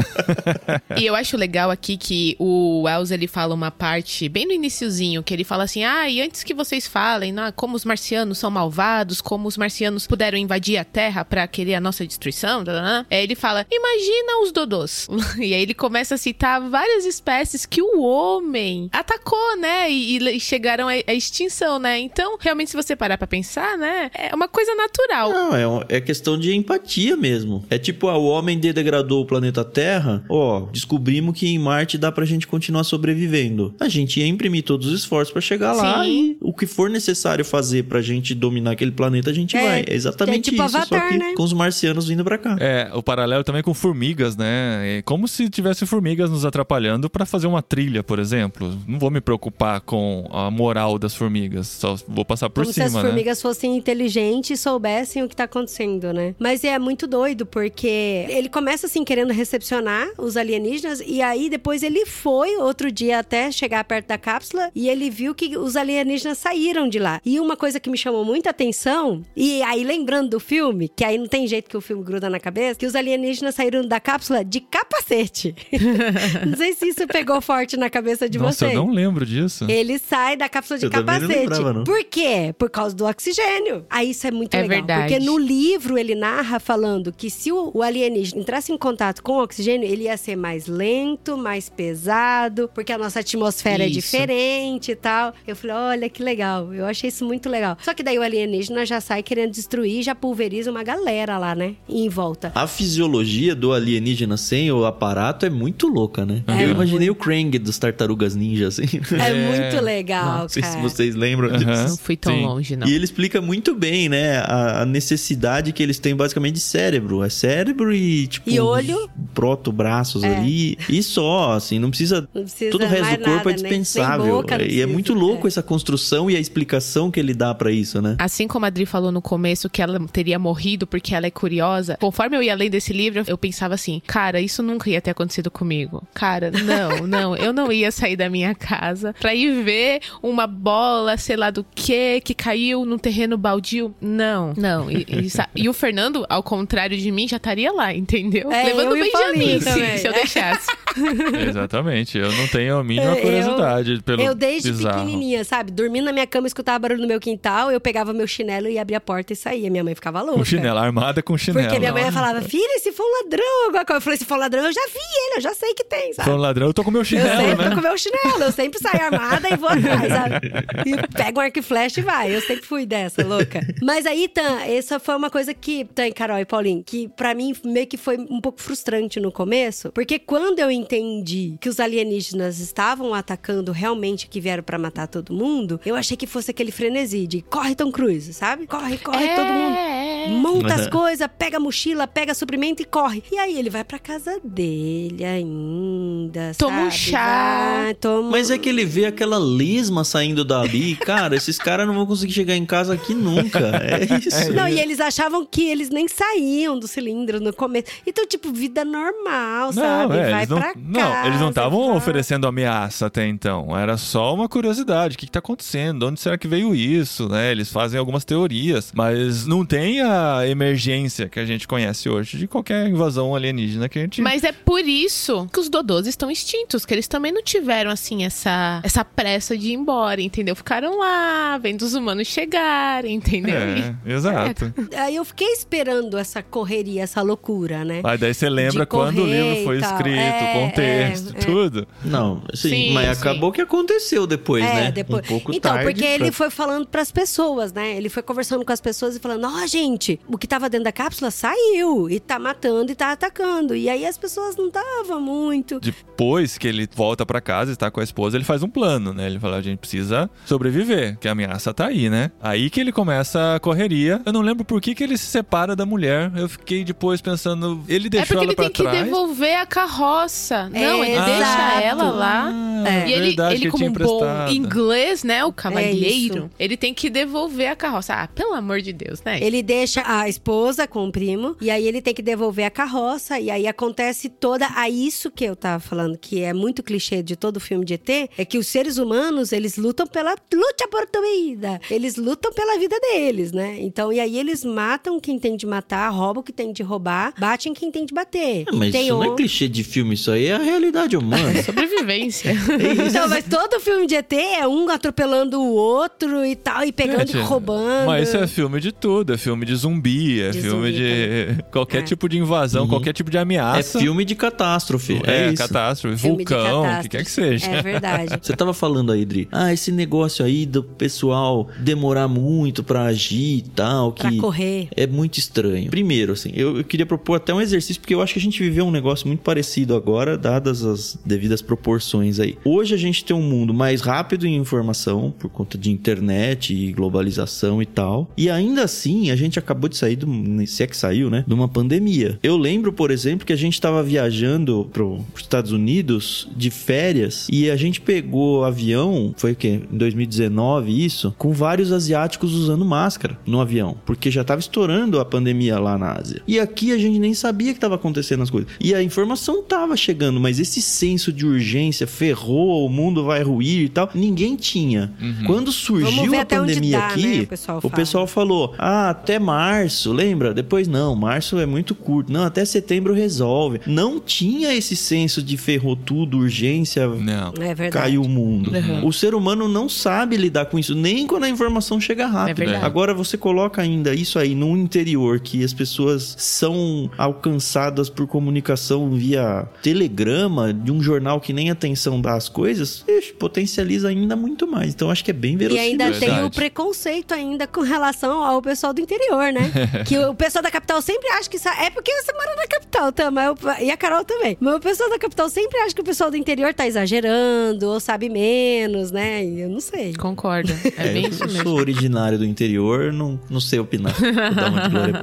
Speaker 3: E eu acho legal aqui que o Wells ele fala uma parte bem no iniciozinho, que ele fala assim: "Ah, e antes que vocês falem, né, como os marcianos são malvados, como os marcianos puderam invadir a Terra pra querer a nossa destruição", tá, tá. É, ele fala: "Imagina os dodôs". E aí ele começa a citar várias espécies que o homem atacou, né, e, e chegaram à extinção, né? Então, realmente se você parar pra pensar, né, é uma coisa natural.
Speaker 4: Não, é, é questão de empatia mesmo. É tipo, ah, o homem degradou o planeta Terra. Ó, descobrimos que em Marte dá pra gente continuar sobrevivendo. A gente ia imprimir todos os esforços pra chegar lá
Speaker 3: Sim.
Speaker 4: e o que for necessário fazer pra gente dominar aquele planeta, a gente
Speaker 2: É,
Speaker 4: vai. É exatamente
Speaker 2: é tipo
Speaker 4: isso,
Speaker 2: Avatar,
Speaker 4: só que
Speaker 2: né?
Speaker 4: com os marcianos vindo pra cá.
Speaker 1: É, o paralelo também com formigas, né? É como se tivesse formigas nos atrapalhando pra fazer uma trilha, por exemplo. Não vou me preocupar com a moral das formigas, só vou passar por
Speaker 2: Como
Speaker 1: cima,
Speaker 2: se as
Speaker 1: né?
Speaker 2: formigas fossem inteligentes e soubessem o que tá acontecendo, né? Mas é muito doido, porque ele começa assim querendo recepcionar os alienígenas, e aí depois ele foi outro dia até chegar perto da cápsula e ele viu que os alienígenas saíram de lá. E uma coisa que me chamou muita atenção, e aí lembrando do filme, que aí não tem jeito que o filme gruda na cabeça, que os alienígenas saíram da cápsula de capacete. não sei se isso pegou forte na cabeça de
Speaker 1: Nossa,
Speaker 2: vocês.
Speaker 1: eu não lembro disso.
Speaker 2: Ele sai da cápsula de
Speaker 4: Eu também não
Speaker 2: capacete.
Speaker 4: lembrava, não.
Speaker 2: Por quê? Por causa do oxigênio. Aí isso é muito
Speaker 3: É
Speaker 2: legal.
Speaker 3: verdade.
Speaker 2: Porque no livro ele narra falando que se o, alienígena entrasse em contato com o oxigênio, ele ia ser mais lento, mais pesado, porque a nossa atmosfera é
Speaker 3: Isso.
Speaker 2: diferente e tal. Eu falei, olha que legal. Eu achei isso muito legal. Só que daí o alienígena já sai querendo destruir, já pulveriza uma galera lá, né? Em volta.
Speaker 4: A fisiologia do alienígena sem o aparato é muito louca, né?
Speaker 2: É
Speaker 4: Eu imaginei o Krang dos Tartarugas Ninja, assim.
Speaker 2: É,
Speaker 1: É.
Speaker 2: muito legal,
Speaker 4: Não sei se vocês lembram
Speaker 1: Aham.
Speaker 4: disso.
Speaker 3: Não fui tão
Speaker 1: Sim.
Speaker 3: longe, não.
Speaker 4: E ele explica muito bem, né, a, a necessidade que eles têm basicamente de cérebro. É cérebro e, tipo...
Speaker 2: E olho.
Speaker 4: os Proto-braços
Speaker 2: É.
Speaker 4: ali. E só, assim, não precisa...
Speaker 2: Não precisa
Speaker 4: Todo o resto do corpo
Speaker 2: nada,
Speaker 4: é
Speaker 2: né? Nem
Speaker 4: dispensável.
Speaker 2: boca, não
Speaker 4: e é muito louco
Speaker 2: É.
Speaker 4: essa construção e a explicação que ele dá pra isso, né?
Speaker 3: Assim como a Adri falou no começo que ela teria morrido porque ela é curiosa, conforme eu ia lendo esse livro, eu pensava assim, cara, isso nunca ia ter acontecido comigo. Cara, não, não, eu não ia sair da minha casa pra ir ver uma bola, sei lá do que, que caiu num terreno baldio. Não, não. E, e e o Fernando, ao contrário de mim, já estaria lá, entendeu?
Speaker 2: É,
Speaker 3: Levando
Speaker 2: eu
Speaker 3: o Benjamin,
Speaker 2: também.
Speaker 3: se, se eu deixasse.
Speaker 1: Exatamente. Eu não tenho a mínima
Speaker 2: Eu-
Speaker 1: curiosidade pelo
Speaker 2: Eu desde
Speaker 1: bizarro.
Speaker 2: pequenininha, sabe? Dormindo na minha cama, escutava barulho no meu quintal, eu pegava meu chinelo e abria a porta e saía. Minha mãe ficava louca.
Speaker 1: Com chinelo, armada com chinelo.
Speaker 2: Porque minha mãe falava, filha, se for um ladrão, alguma coisa. Eu falei, se for um ladrão, eu já vi ele, eu já sei que tem, sabe?
Speaker 1: Foi um ladrão, eu tô com meu
Speaker 2: Eu
Speaker 1: chinelo,
Speaker 2: sempre
Speaker 1: né?
Speaker 2: tô com meu chinelo, eu sempre saio armada e vou atrás, sabe? E pego um arco e flecha e vai. Eu sempre fui dessa, louca. Mas aí, Tan, essa foi uma coisa que, Tan, Carol e Paulinho, que pra mim meio que foi um pouco frustrante no começo. Porque quando eu entendi que os alienígenas estavam atacando realmente que vieram pra matar todo mundo, eu achei que fosse aquele frenesi de corre Tom Cruise, sabe? Corre, corre todo mundo.
Speaker 3: É.
Speaker 2: Monta as coisas, pega a mochila, pega suprimento e corre. E aí ele vai pra casa dele ainda,
Speaker 3: Toma um
Speaker 2: sabe?
Speaker 3: chá.
Speaker 2: Vai, toma...
Speaker 4: Mas é que ele vê aquela lesma saindo dali. Cara, esses caras não vão conseguir chegar em casa aqui nunca. É isso.
Speaker 2: Não, e eles achavam que eles nem saíam do cilindro no começo. Então, tipo, vida normal, sabe?
Speaker 1: é,
Speaker 2: vai
Speaker 1: eles não,
Speaker 2: pra casa.
Speaker 1: não, eles não estavam oferecendo ameaça até então. Era só uma curiosidade. O que, que tá acontecendo? De onde será que veio isso? Né? Eles fazem algumas teorias, mas não tem a emergência que a gente conhece hoje de qualquer invasão alienígena que a gente.
Speaker 3: Mas é por isso que os dodôs estão extintos, que eles também não tiveram, assim, essa, essa pressa de ir embora, entendeu? Ficaram lá, vendo os humanos chegarem, entendeu?
Speaker 1: É, exato.
Speaker 2: Aí eu fiquei esperando essa correria, essa loucura, né?
Speaker 1: Aí daí você lembra
Speaker 2: De
Speaker 1: quando o livro foi escrito,
Speaker 2: É,
Speaker 1: contexto,
Speaker 2: é, é.
Speaker 1: tudo.
Speaker 4: Não, sim,
Speaker 3: Sim,
Speaker 4: mas
Speaker 3: sim.
Speaker 4: acabou que aconteceu depois,
Speaker 2: é,
Speaker 4: né?
Speaker 2: depois.
Speaker 4: Um pouco
Speaker 2: então,
Speaker 4: tarde.
Speaker 2: porque ele
Speaker 4: pra-
Speaker 2: foi falando pras pessoas, né? Ele foi conversando com as pessoas e falando: Ó, gente, o que tava dentro da cápsula saiu e tá matando e tá atacando. E aí as pessoas não estavam muito.
Speaker 1: Depois que ele volta pra casa e está com a esposa, ele faz um plano, né? Ele fala: a gente precisa sobreviver, que a ameaça tá aí, né? Aí que ele começa a correria. Eu não lembro por que, que ele se separa da mulher. Eu fiquei depois pensando, ele
Speaker 3: É
Speaker 1: deixou
Speaker 3: porque
Speaker 1: ela
Speaker 3: ele
Speaker 1: pra
Speaker 3: tem que
Speaker 1: trás.
Speaker 3: devolver a carroça. Não, ele
Speaker 2: exato.
Speaker 3: deixa ela lá.
Speaker 1: Ah,
Speaker 2: É.
Speaker 3: E ele,
Speaker 1: verdade,
Speaker 3: ele como um bom inglês, né? O
Speaker 2: É
Speaker 3: cavalheiro,
Speaker 2: isso.
Speaker 3: ele tem que devolver a carroça. Ah, pelo amor de Deus, né?
Speaker 2: Ele deixa a esposa com o primo, e aí ele tem que devolver a carroça, e aí acontece toda. A isso que eu tava falando, que é muito clichê de todo filme de ET, é que os seres humanos, eles lutam pela. Luta por tua vida! Eles lutam pela vida deles, né? Então, e aí eles matam quem tem de matar, roubam quem tem de roubar, batem quem tem de bater.
Speaker 4: Ah, mas
Speaker 2: tem
Speaker 4: isso não é clichê de filme, isso aí é a realidade humana.
Speaker 3: Sobrevivência.
Speaker 2: Então, mas todo filme de ET é um atropelando o outro e tal, e pegando
Speaker 1: Gente,
Speaker 2: e roubando.
Speaker 1: Mas isso é filme de tudo, é filme de zumbi, é
Speaker 2: De
Speaker 1: filme
Speaker 2: zumbi
Speaker 1: de qualquer
Speaker 2: É.
Speaker 1: tipo de invasão,
Speaker 4: Uhum.
Speaker 1: qualquer tipo de
Speaker 4: é
Speaker 1: ameaça.
Speaker 4: filme de catástrofe. É,
Speaker 1: É,
Speaker 4: isso.
Speaker 1: catástrofe,
Speaker 2: Filme
Speaker 1: vulcão, o que quer que seja.
Speaker 2: É verdade.
Speaker 4: Você tava falando aí, Dri. Ah, esse negócio aí do pessoal demorar muito pra agir e tal,
Speaker 2: Pra
Speaker 4: que
Speaker 2: correr.
Speaker 4: é muito estranho. Primeiro, assim, eu, eu queria propor até um exercício, porque eu acho que a gente viveu um negócio muito parecido agora, dadas as devidas proporções aí. Hoje a gente tem um mundo mais rápido em informação, por conta de internet e globalização e tal. E ainda assim, a gente acabou de sair, do, se é que saiu, né? De uma pandemia. Eu lembro, por exemplo, que a gente tava viajando pros Estados Unidos de férias e a gente pegou avião, foi o quê? Em 2019, isso, com vários asiáticos usando máscara no avião, porque já tava estourando a pandemia lá na Ásia. E aqui a gente nem sabia que tava acontecendo as coisas. E a informação tava chegando, mas esse senso de urgência ferrou, o mundo vai ruir e tal, ninguém tinha. Quando
Speaker 2: Vamos
Speaker 4: surgiu a pandemia
Speaker 2: dá,
Speaker 4: aqui,
Speaker 2: né, o pessoal
Speaker 4: o pessoal falou: "Ah, até março, lembra? Depois não, março é muito curto. Não, até setembro resolve". Não tinha esse senso de ferrou tudo, urgência,
Speaker 1: Não.
Speaker 2: É verdade.
Speaker 4: caiu o mundo.
Speaker 3: Uhum.
Speaker 4: O ser humano não sabe lidar com isso, nem quando a informação chega rápido.
Speaker 3: É.
Speaker 4: Agora você coloca ainda isso aí num interior que as pessoas são alcançadas por comunicação via telegrama de um jornal que nem atenção dá às coisas, ixi, potencializa ainda muito mais. Então acho que é bem
Speaker 2: E
Speaker 4: verossímil.
Speaker 2: ainda tem
Speaker 1: Verdade.
Speaker 2: o preconceito ainda com relação ao pessoal do interior, né? que o pessoal da capital sempre acha que... É porque você mora na capital, tá? Mas eu- E a Carol também. Mas o pessoal da capital sempre acha que o pessoal do interior tá exagerando ou sabe menos, né? E eu não sei.
Speaker 3: Concordo. É,
Speaker 4: É,
Speaker 3: bem
Speaker 4: eu
Speaker 3: isso
Speaker 4: sou
Speaker 3: mesmo.
Speaker 4: originário do interior, não, não sei opinar. Vou dar uma de Glória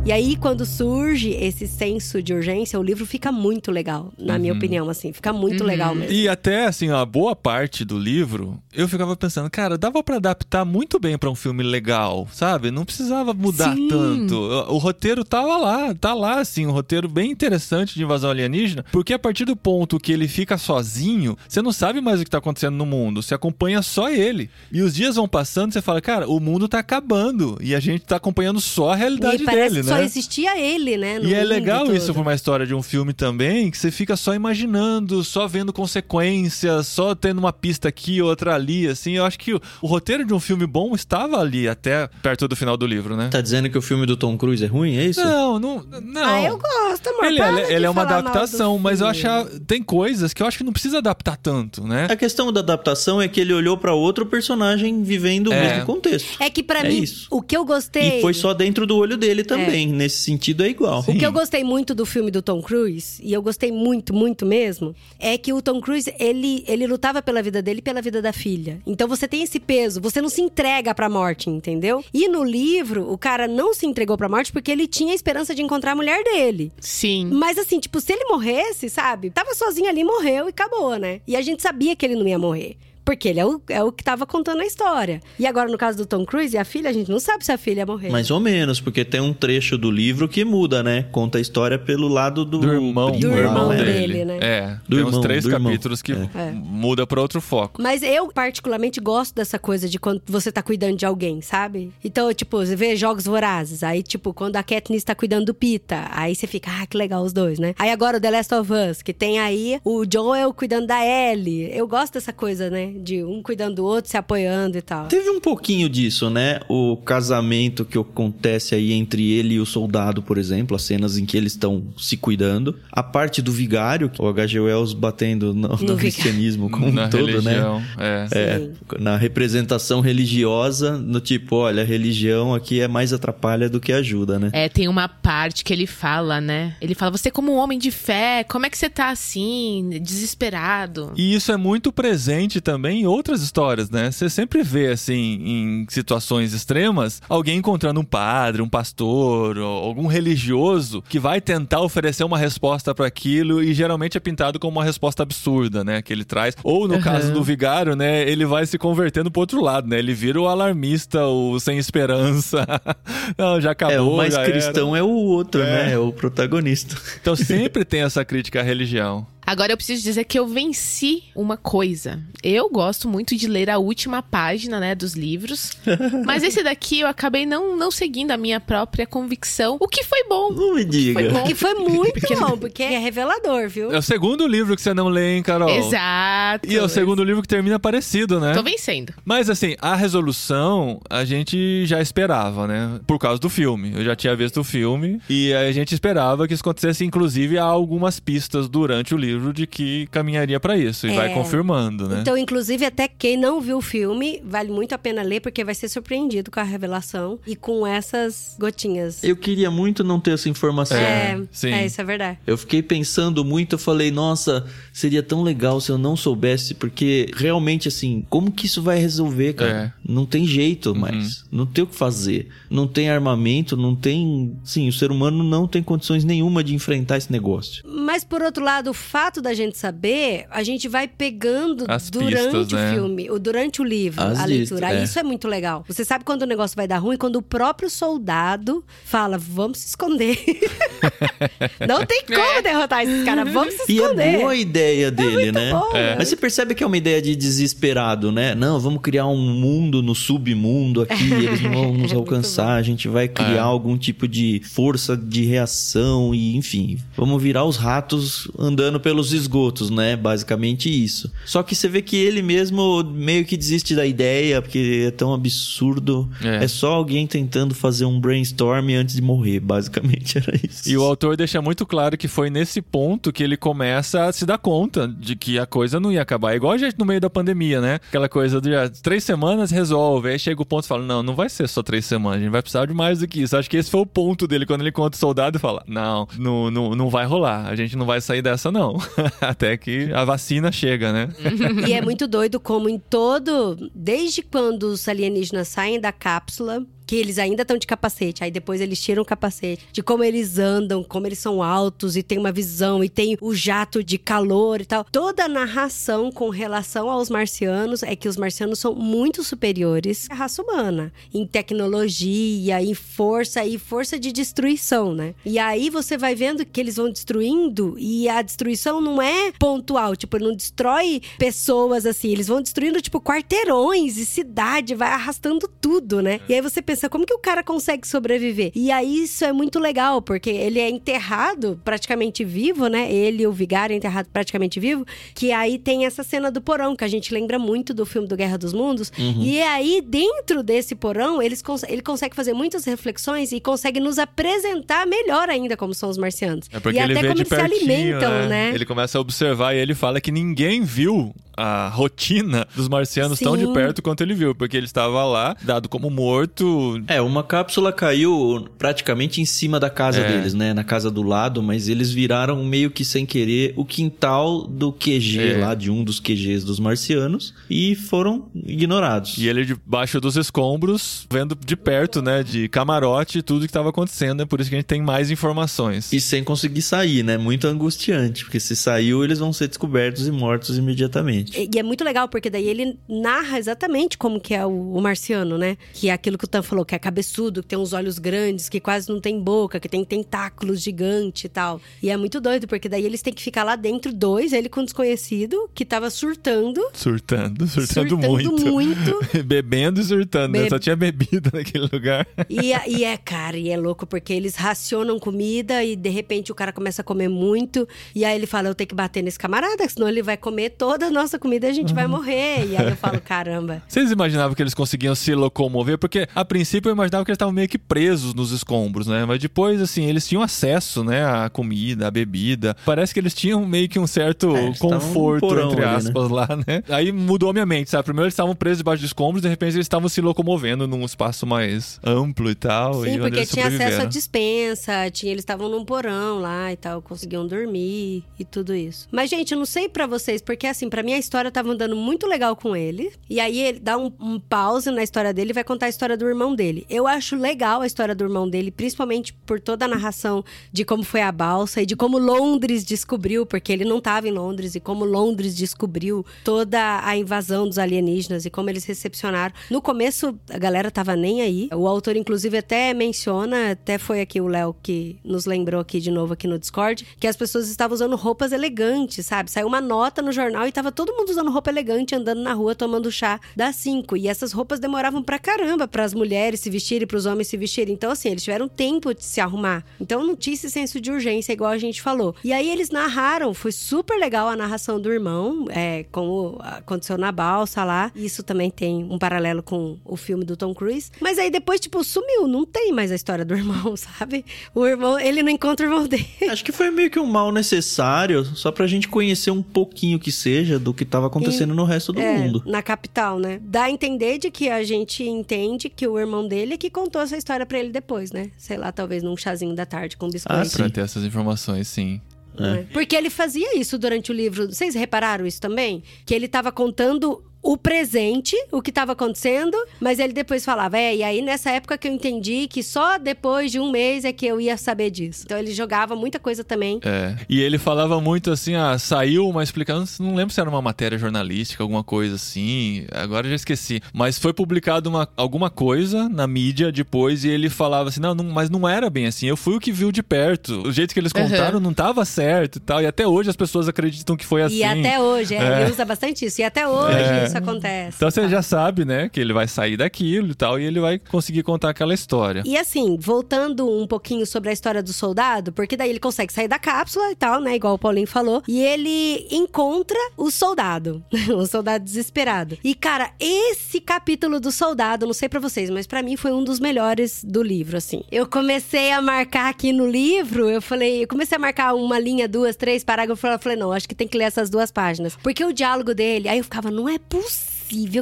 Speaker 2: E aí, quando surge esse senso de urgência, o livro fica muito legal, na minha opinião, assim. Fica muito legal mesmo.
Speaker 1: E até, assim, a boa parte do livro, eu ficava pensando, cara, dava pra adaptar muito bem pra um filme legal, sabe? Não precisava mudar
Speaker 3: Sim.
Speaker 1: tanto. O, o roteiro tava lá, tá lá, assim, um roteiro bem interessante de invasão alienígena, porque a partir do ponto que ele fica sozinho, você não sabe mais o que tá acontecendo no mundo, você acompanha só ele. E os dias vão passando, você fala, cara, o mundo tá acabando e a gente tá acompanhando só a realidade
Speaker 2: E
Speaker 1: dele, né?
Speaker 2: Só
Speaker 1: né?
Speaker 2: existia ele, né? no
Speaker 1: E é legal isso pra uma história de um filme também, que você fica só imaginando, só vendo consequências, só tendo uma pista aqui, outra ali, assim. Eu acho que o, o roteiro de um filme bom estava ali até perto do final do livro, né?
Speaker 4: Tá dizendo que o filme do Tom Cruise é ruim, é isso?
Speaker 1: Não, não, não.
Speaker 2: Ah, eu gosto, amor.
Speaker 1: Ele,
Speaker 2: para
Speaker 1: é,
Speaker 2: de
Speaker 1: ele é uma adaptação, mas eu acho tem coisas que eu acho que não precisa adaptar tanto, né?
Speaker 4: A questão da adaptação é que ele olhou pra outro personagem vivendo o
Speaker 1: É.
Speaker 4: mesmo contexto.
Speaker 2: É que pra
Speaker 4: É
Speaker 2: mim,
Speaker 4: isso.
Speaker 2: o que eu gostei.
Speaker 4: E foi só dentro do olho dele também. Nesse sentido é igual.
Speaker 2: O que eu gostei muito do filme do Tom Cruise, e eu gostei muito, muito mesmo, é que o Tom Cruise, ele, ele lutava pela vida dele e pela vida da filha. Então você tem esse peso, você não se entrega pra morte, entendeu? E no livro, o cara não se entregou pra morte porque ele tinha a esperança de encontrar a mulher dele.
Speaker 3: Sim.
Speaker 2: Mas assim, tipo, se ele morresse, sabe? Tava sozinho ali, morreu e acabou, né? E a gente sabia que ele não ia morrer. Porque ele é o, é o que tava contando a história. E agora, no caso do Tom Cruise e a filha, a gente não sabe se a filha ia morrer.
Speaker 4: Mais ou menos, porque tem um trecho do livro que muda, né? Conta a história pelo lado do,
Speaker 1: Do irmão,
Speaker 2: Do
Speaker 4: lá,
Speaker 2: irmão
Speaker 4: né?
Speaker 2: dele. né?
Speaker 1: É,
Speaker 4: Do
Speaker 1: tem uns
Speaker 4: irmão,
Speaker 1: três
Speaker 4: do irmão.
Speaker 1: capítulos que
Speaker 2: É.
Speaker 1: muda pra outro foco.
Speaker 2: Mas eu, particularmente, gosto dessa coisa de quando você tá cuidando de alguém, sabe? Então, tipo, você vê Jogos Vorazes. Aí, tipo, quando a Katniss tá cuidando do Pita. Aí você fica, ah, que legal os dois, né? Aí agora o The Last of Us, que tem aí o Joel cuidando da Ellie. Eu gosto dessa coisa, né? De um cuidando do outro, se apoiando e tal.
Speaker 4: Teve um pouquinho disso, né? O casamento que acontece aí entre ele e o soldado, por exemplo, as cenas em que eles estão se cuidando. A parte do vigário, o H.G. Wells batendo no, no
Speaker 2: vigário.
Speaker 4: cristianismo como
Speaker 1: Na
Speaker 4: um todo,
Speaker 1: religião,
Speaker 4: né?
Speaker 1: é.
Speaker 4: É,
Speaker 2: Sim.
Speaker 4: na representação religiosa, no tipo, olha, a religião aqui é mais atrapalha do que ajuda, né?
Speaker 3: É, tem uma parte que ele fala, né? Ele fala: Você, como um homem de fé, como é que você tá assim, desesperado?
Speaker 1: E isso é muito presente também em outras histórias, né? Você sempre vê, assim, em situações extremas, alguém encontrando um padre, um pastor, algum religioso que vai tentar oferecer uma resposta para aquilo e geralmente é pintado como uma resposta absurda, né? Que ele traz. Ou no caso do vigário, né? Ele vai se convertendo pro outro lado, né? Ele vira o alarmista, o sem esperança. Não, já acabou.
Speaker 4: É, o mais
Speaker 1: já era.
Speaker 4: cristão é o outro,
Speaker 1: É.
Speaker 4: né? É o protagonista.
Speaker 1: Então sempre tem essa crítica à religião.
Speaker 3: Agora eu preciso dizer que eu venci uma coisa. Eu gosto muito de ler a última página, né, dos livros. Mas esse daqui eu acabei não, não seguindo a minha própria convicção, o que foi bom.
Speaker 4: Não me diga.
Speaker 3: Foi bom.
Speaker 2: Que foi muito bom, porque é revelador, viu?
Speaker 1: É o segundo livro que você não lê, hein, Carol?
Speaker 3: Exato.
Speaker 1: E é o segundo livro que termina parecido, né?
Speaker 3: Tô vencendo.
Speaker 1: Mas assim, a resolução a gente já esperava, né? Por causa do filme. Eu já tinha visto o filme e a gente esperava que isso acontecesse. Inclusive, há algumas pistas durante o livro de que caminharia pra isso. E vai
Speaker 2: É.
Speaker 1: confirmando, né?
Speaker 2: Então, inclusive, até quem não viu o filme, vale muito a pena ler, porque vai ser surpreendido com a revelação e com essas gotinhas.
Speaker 4: Eu queria muito não ter essa informação.
Speaker 2: É,
Speaker 1: sim.
Speaker 2: é, isso é verdade.
Speaker 4: Eu fiquei pensando muito, eu falei, nossa, seria tão legal se eu não soubesse, porque realmente, assim, como que isso vai resolver, cara? Não tem jeito mais. Não tem o que fazer. Não tem armamento, não tem. Sim, o ser humano não tem condições nenhuma de enfrentar esse negócio.
Speaker 2: Mas, por outro lado, o fato da gente saber, a gente vai pegando
Speaker 1: As
Speaker 2: durante
Speaker 1: pistas,
Speaker 2: o
Speaker 1: né?
Speaker 2: filme, o durante o livro,
Speaker 4: As
Speaker 2: a
Speaker 4: listas,
Speaker 2: leitura.
Speaker 4: é.
Speaker 2: Isso é muito legal. Você sabe quando o negócio vai dar ruim? Quando o próprio soldado fala, vamos se esconder. Não tem como derrotar esses caras, vamos se
Speaker 4: E
Speaker 2: esconder.
Speaker 4: é boa a ideia dele, né?
Speaker 2: bom, É.
Speaker 4: Mas você percebe que é uma ideia de desesperado, né? Não, vamos criar um mundo no submundo aqui, eles não vão nos
Speaker 2: Muito
Speaker 4: alcançar, a gente vai criar
Speaker 1: É.
Speaker 4: algum tipo de força de reação e, enfim, vamos virar os ratos andando pelos esgotos, né? Basicamente isso. Só que você vê que ele mesmo meio que desiste da ideia, porque é tão absurdo.
Speaker 1: É.
Speaker 4: É, só alguém tentando fazer um brainstorm antes de morrer, basicamente era isso.
Speaker 1: E o autor deixa muito claro que foi nesse ponto que ele começa a se dar conta de que a coisa não ia acabar. É igual a gente no meio da pandemia, né? Aquela coisa de ah, três semanas resolve. Aí chega o ponto e fala: Não, não vai ser só três semanas, a gente vai precisar de mais do que isso. Acho que esse foi o ponto dele quando ele conta o soldado e fala: Não, não, não, não vai rolar. A gente não vai sair dessa, não. Até que a vacina chega, né?
Speaker 2: E é muito doido como em todo. Desde quando os alienígenas saem da cápsula. Que eles ainda estão de capacete, aí depois eles tiram o capacete, de como eles andam, como eles são altos e tem uma visão e tem o jato de calor e tal. Toda a narração com relação aos marcianos é que os marcianos são muito superiores à raça humana em tecnologia, em força e força de destruição, né? E aí você vai vendo que eles vão destruindo e a destruição não é pontual, tipo, não destrói pessoas assim, eles vão destruindo tipo quarteirões e cidade, vai arrastando tudo, né? E aí você pensa, pensa, como que o cara consegue sobreviver? E aí isso é muito legal, porque ele é enterrado praticamente vivo, né? Ele e o Vigário é enterrado praticamente vivo, que aí tem essa cena do porão, que a gente lembra muito do filme do Guerra dos Mundos.
Speaker 4: Uhum.
Speaker 2: E aí, dentro desse porão, eles cons- ele consegue fazer muitas reflexões e consegue nos apresentar melhor ainda como são os marcianos.
Speaker 1: É porque
Speaker 2: e
Speaker 1: ele
Speaker 2: até
Speaker 1: vê
Speaker 2: como eles se
Speaker 1: pertinho,
Speaker 2: alimentam,
Speaker 1: né?
Speaker 2: né?
Speaker 1: Ele começa a observar e ele fala que ninguém viu a rotina dos marcianos tão de
Speaker 2: Sim.
Speaker 1: perto quanto ele viu, porque ele estava lá, dado como morto.
Speaker 4: É, uma cápsula caiu praticamente em cima da casa
Speaker 1: É.
Speaker 4: deles, né? Na casa do lado, mas eles viraram meio que sem querer o quintal do QG
Speaker 1: É.
Speaker 4: lá, de um dos QGs dos marcianos, e foram ignorados.
Speaker 1: E ele debaixo dos escombros, vendo de perto, né, de camarote, tudo que estava acontecendo. É por isso que a gente tem mais informações.
Speaker 4: E sem conseguir sair, né? Muito angustiante, porque se saiu, eles vão ser descobertos e mortos imediatamente.
Speaker 2: E e é muito legal, porque daí ele narra exatamente como que é o, o marciano, né? Que é aquilo que o Tan falou, que é cabeçudo, que tem uns olhos grandes, que quase não tem boca, que tem tentáculos gigantes e tal. E é muito doido, porque daí eles têm que ficar lá dentro, dois, ele com um desconhecido, que tava surtando.
Speaker 1: Surtando, surtando,
Speaker 2: Surtando
Speaker 1: muito.
Speaker 2: muito.
Speaker 1: Bebendo e surtando, né? Só tinha bebida naquele lugar.
Speaker 2: E, é- e é, cara, e é louco, porque eles racionam comida e de repente o cara começa a comer muito. E aí ele fala: Eu tenho que bater nesse camarada, senão ele vai comer toda a nossa comida e a gente vai morrer. E aí eu falo: Caramba.
Speaker 1: Vocês imaginavam que eles conseguiam se locomover? Porque a princípio eu imaginava que eles estavam meio que presos nos escombros, né? Mas depois, assim, eles tinham acesso, né? À comida, à bebida. Parece que eles tinham meio que um certo
Speaker 4: É,
Speaker 1: conforto,
Speaker 4: porão
Speaker 1: entre
Speaker 4: ali, né?
Speaker 1: aspas, lá, né? Aí mudou a minha mente, sabe? Primeiro eles estavam presos debaixo de escombros, de repente eles estavam se locomovendo num espaço mais amplo e tal. e
Speaker 2: Sim,
Speaker 1: onde
Speaker 2: porque tinha acesso à dispensa, tinha, eles estavam num porão lá e tal, conseguiam dormir e tudo isso. Mas, gente, eu não sei pra vocês, porque assim, pra mim a história tava andando muito legal com ele. E aí ele dá um, um pause na história dele e vai contar a história do irmão dele. Eu acho legal a história do irmão dele, principalmente por toda a narração de como foi a balsa e de como Londres descobriu, porque ele não tava em Londres, e como Londres descobriu toda a invasão dos alienígenas e como eles recepcionaram. No começo, a galera tava nem aí. O autor, inclusive, até menciona, até foi aqui o Léo que nos lembrou aqui de novo aqui no Discord, que as pessoas estavam usando roupas elegantes, sabe? Saiu uma nota no jornal e tava todo mundo usando roupa elegante, andando na rua, tomando chá das cinco. E essas roupas demoravam pra caramba para as mulheres se vestirem, para os homens se vestirem. Então, assim, eles tiveram tempo de se arrumar. Então, não tinha esse senso de urgência, igual a gente falou. E aí, eles narraram, foi super legal a narração do irmão, é, como aconteceu na balsa lá. Isso também tem um paralelo com o filme do Tom Cruise. Mas aí, depois, tipo, sumiu, não tem mais a história do irmão, sabe? O irmão, ele não encontra o irmão dele.
Speaker 4: Acho que foi meio que um mal necessário, só pra gente conhecer um pouquinho que seja do que tava acontecendo no resto do
Speaker 2: É,
Speaker 4: mundo.
Speaker 2: na capital, né? Dá a entender de que a gente entende que o irmão dele é que contou essa história pra ele depois, né? Sei lá, talvez num chazinho da tarde com biscoito.
Speaker 4: Ah, sim.
Speaker 1: Pra ter essas informações, sim.
Speaker 2: né? Porque ele fazia isso durante o livro. Vocês repararam isso também? Que ele tava contando o presente, o que estava acontecendo, mas ele depois falava, é, e aí nessa época que eu entendi que só depois de um mês é que eu ia saber disso. Então ele jogava muita coisa também.
Speaker 1: É. E ele falava muito assim, ah, saiu uma explicação, não lembro se era uma matéria jornalística, alguma coisa assim, agora eu já esqueci. Mas foi publicado uma, alguma coisa na mídia depois e ele falava assim, não, não, mas não era bem assim, eu fui o que viu de perto. O jeito que eles
Speaker 3: Uhum.
Speaker 1: contaram não tava certo e tal. E até hoje as pessoas acreditam que foi assim.
Speaker 2: E até hoje, é,
Speaker 1: É.
Speaker 2: ele usa bastante isso. E até hoje
Speaker 1: É.
Speaker 2: isso acontece.
Speaker 1: Então você
Speaker 2: tá?
Speaker 1: já sabe, né, que ele vai sair daquilo e tal, e ele vai conseguir contar aquela história.
Speaker 2: E assim, voltando um pouquinho sobre a história do soldado, porque daí ele consegue sair da cápsula e tal, né? Igual o Paulinho falou. E ele encontra o soldado. o soldado desesperado. E, cara, esse capítulo do soldado, não sei pra vocês, mas pra mim foi um dos melhores do livro, assim. Eu comecei a marcar aqui no livro, eu falei, eu comecei a marcar uma linha, duas, três parágrafos, eu falei, não, acho que tem que ler essas duas páginas. Porque o diálogo dele, aí eu ficava, não é possível impossível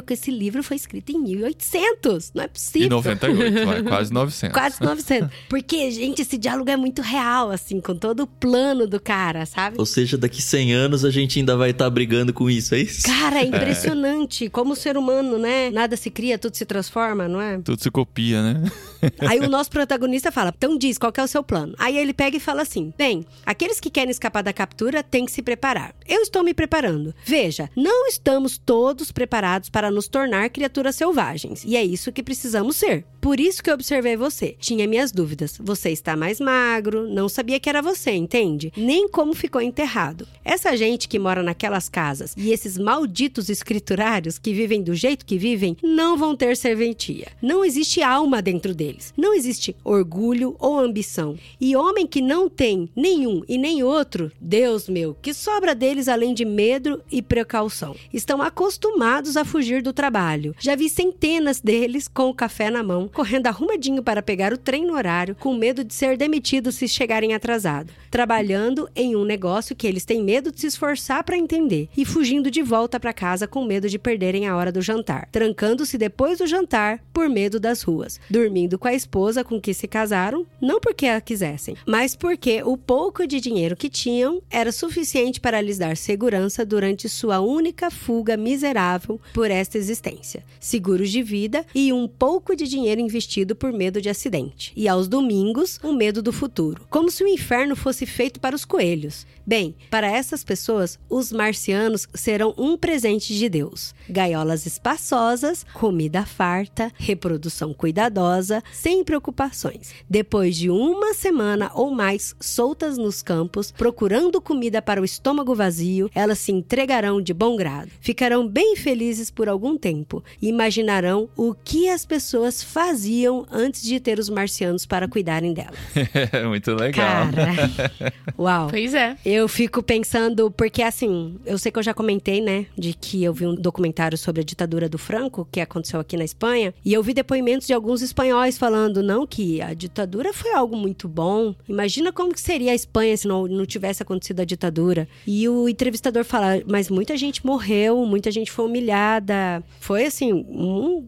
Speaker 2: que esse livro foi escrito em 1800. Não é possível.
Speaker 1: 98, vai, quase 900.
Speaker 2: Quase 900. Porque, gente, esse diálogo é muito real, assim, com todo o plano do cara, sabe?
Speaker 4: Ou seja, daqui 100 anos a gente ainda vai estar brigando com isso, é isso?
Speaker 2: Cara, é impressionante. Como o ser humano, né? Nada se cria, tudo se transforma, não é?
Speaker 1: Tudo se copia, né?
Speaker 2: Aí o nosso protagonista fala: então diz, qual que é o seu plano? Aí ele pega e fala assim: bem, aqueles que querem escapar da captura têm que se preparar. Eu estou me preparando. Veja, não estamos todos preparados para nos tornar criaturas selvagens. E é isso que precisamos ser. Por isso que eu observei você. Tinha minhas dúvidas. Você está mais magro, não sabia que era você, entende? Nem como ficou enterrado. Essa gente que mora naquelas casas e esses malditos escriturários que vivem do jeito que vivem não vão ter serventia. Não existe alma dentro deles. Não existe orgulho ou ambição. E homem que não tem nenhum e nem outro, Deus meu, que sobra deles além de medo e precaução. Estão acostumados a fugir do trabalho. Já vi centenas deles com o café na mão, correndo arrumadinho para pegar o trem no horário, com medo de ser demitidos se chegarem atrasado, trabalhando em um negócio que eles têm medo de se esforçar para entender e fugindo de volta para casa com medo de perderem a hora do jantar, trancando-se depois do jantar por medo das ruas, dormindo com a esposa com que se casaram, não porque a quisessem, mas porque o pouco de dinheiro que tinham era suficiente para lhes dar segurança durante sua única fuga miserável por esta existência, seguros de vida e um pouco de dinheiro investido por medo de acidente. E aos domingos, o medo do futuro, como se o inferno fosse feito para os coelhos. Bem, para essas pessoas, os marcianos serão um presente de Deus. Gaiolas espaçosas, comida farta, reprodução cuidadosa, sem preocupações. Depois de uma semana ou mais soltas nos campos, procurando comida para o estômago vazio, elas se entregarão de bom grado. Ficarão bem felizes por algum tempo e imaginarão o que as pessoas faziam antes de ter os marcianos para cuidarem delas.
Speaker 1: Muito legal.
Speaker 2: Cara, uau.
Speaker 3: Pois é.
Speaker 2: Eu fico pensando, porque assim, eu sei que eu já comentei, né, de que eu vi um documentário sobre a ditadura do Franco, que aconteceu aqui na Espanha, e eu vi depoimentos de alguns espanhóis falando, não, que a ditadura foi algo muito bom. Imagina como que seria a Espanha se não, não tivesse acontecido a ditadura. E o entrevistador fala, mas muita gente morreu, muita gente foi humilhada. Foi assim, um,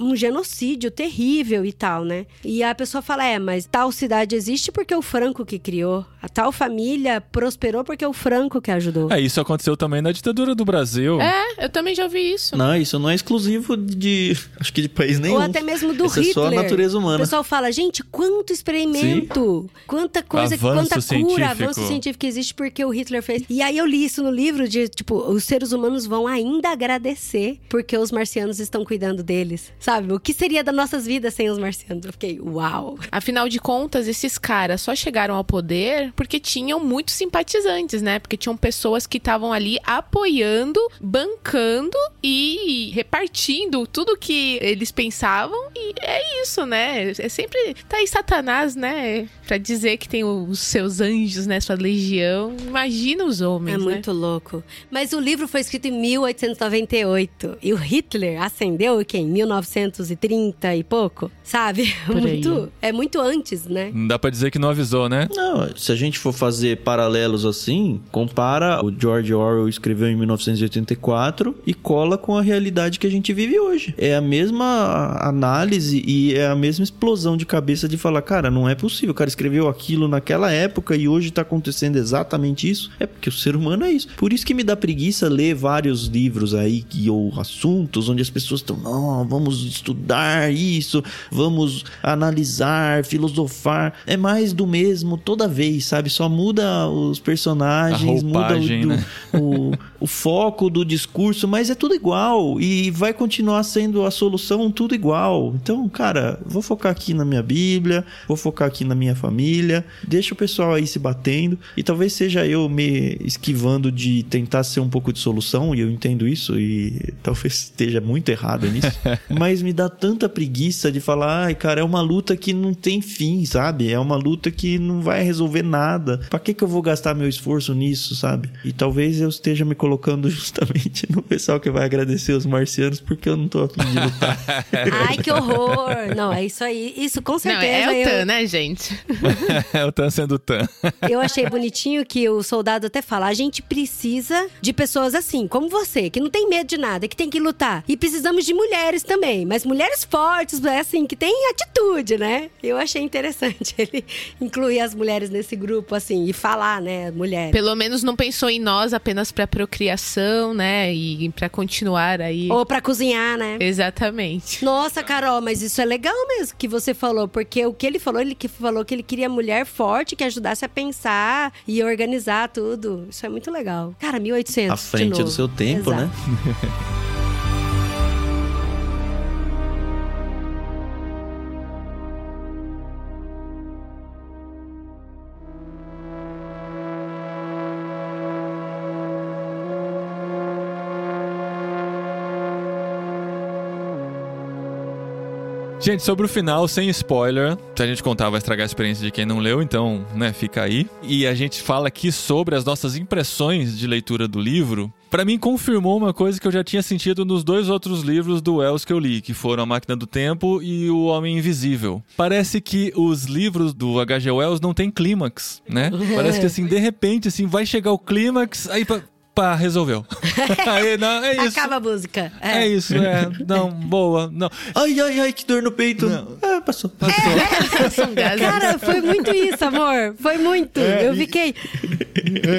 Speaker 2: um genocídio terrível e tal, né? E a pessoa fala: é, mas tal cidade existe porque o Franco que criou. A tal família prosperou porque o Franco que ajudou.
Speaker 1: É, isso aconteceu também na ditadura do Brasil.
Speaker 3: É, eu também já ouvi isso.
Speaker 4: Não, isso não é exclusivo de. Acho que de país nenhum.
Speaker 2: Ou até mesmo do Hitler.
Speaker 4: é só a natureza
Speaker 2: O
Speaker 4: humana.
Speaker 2: pessoal fala, gente, quanto experimento, quanta coisa,
Speaker 1: Avanço
Speaker 2: quanta cura,
Speaker 1: científico.
Speaker 2: avanço científico existe porque o Hitler fez. E aí eu li isso no livro de, tipo, os seres humanos vão ainda agradecer porque os marcianos estão cuidando deles. Sabe? O que seria das nossas vidas sem os marcianos? Eu fiquei, uau.
Speaker 3: Afinal de contas, esses caras só chegaram ao poder porque tinham muitos simpatizantes, né? Porque tinham pessoas que estavam ali apoiando, bancando e repartindo tudo que eles pensavam. E é isso, né? É sempre. Tá aí Satanás, né? Pra dizer que tem os seus anjos, né? Sua legião. Imagina os homens,
Speaker 2: É
Speaker 3: né?
Speaker 2: muito louco. Mas o livro foi escrito em 1898 e o Hitler ascendeu que em 1930 e pouco, sabe?
Speaker 3: Por aí.
Speaker 2: Muito, é muito antes, né?
Speaker 1: Não dá pra dizer que não avisou, né?
Speaker 4: Não, se a gente for fazer paralelos assim, compara o George Orwell escreveu em 1984 e cola com a realidade que a gente vive hoje. É a mesma análise e é a mesma explosão de cabeça de falar, cara, não é possível, o cara escreveu aquilo naquela época e hoje tá acontecendo exatamente isso. É porque o ser humano é isso. Por isso que me dá preguiça ler vários livros aí que, ou assuntos onde as pessoas estão, não, vamos estudar isso, vamos analisar, filosofar. É mais do mesmo toda vez, sabe? Só muda os personagens,
Speaker 1: A
Speaker 4: muda o,
Speaker 1: roupagem, né?
Speaker 4: o, o foco do discurso, mas é tudo igual e vai continuar sendo a solução tudo igual. Então, cara, vou focar aqui na minha Bíblia, vou focar aqui na minha família, deixa o pessoal aí se batendo e talvez seja eu me esquivando de tentar ser um pouco de solução e eu entendo isso e talvez esteja muito errado nisso, mas me dá tanta preguiça de falar, ai, cara, é uma luta que não tem fim, sabe? É uma luta que não vai resolver nada. Pra que que eu vou gastar meu esforço nisso, sabe? E talvez eu esteja me colocando justamente no pessoal que vai agradecer os marcianos porque eu não tô afim de lutar.
Speaker 2: Ai, que horror! Não, é isso aí. Isso com
Speaker 3: Não,
Speaker 2: certeza.
Speaker 3: é o
Speaker 2: eu-
Speaker 3: Tan, né, gente?
Speaker 1: É o Tan sendo Tan.
Speaker 2: Eu achei bonitinho que o soldado até fala: a gente precisa de pessoas assim, como você, que não tem medo de nada, que tem que lutar. E precisamos de mulheres também, mas mulheres fortes, é assim, que tem atitude, né? Eu achei interessante ele incluir as mulheres nesse grupo, assim, e falar, né, mulher.
Speaker 3: Pelo menos não pensou em nós apenas pra procriação, né? E pra continuar aí.
Speaker 2: Ou pra cozinhar, né?
Speaker 3: Exatamente.
Speaker 2: Nossa, Carol, mas isso é legal mesmo que você falou, porque o que ele falou, ele que falou que ele queria mulher forte que ajudasse a pensar e organizar tudo. Isso é muito legal. Cara, 1800.
Speaker 4: À
Speaker 2: de
Speaker 4: frente
Speaker 2: novo.
Speaker 4: do seu tempo,
Speaker 2: Exato.
Speaker 4: né?
Speaker 1: Gente, sobre o final, sem spoiler, se a gente contar vai estragar a experiência de quem não leu, então, né, fica aí. E a gente fala aqui sobre as nossas impressões de leitura do livro. Pra mim, confirmou uma coisa que eu já tinha sentido nos dois outros livros do Wells que eu li, que foram A Máquina do Tempo e O Homem Invisível. Parece que os livros do H.G. Wells não tem clímax, né? Parece que, assim, de repente, assim, vai chegar o clímax, aí... pa- Pá, resolveu. aí, não, é isso.
Speaker 2: Acaba a música.
Speaker 1: É isso, é. Não, boa. Não.
Speaker 4: Ai, ai, ai, que dor no peito.
Speaker 1: Não.
Speaker 4: Ah, passou.
Speaker 3: São gases.
Speaker 2: Cara, foi muito isso, amor. Foi muito.
Speaker 1: É,
Speaker 2: eu
Speaker 1: e-
Speaker 2: fiquei.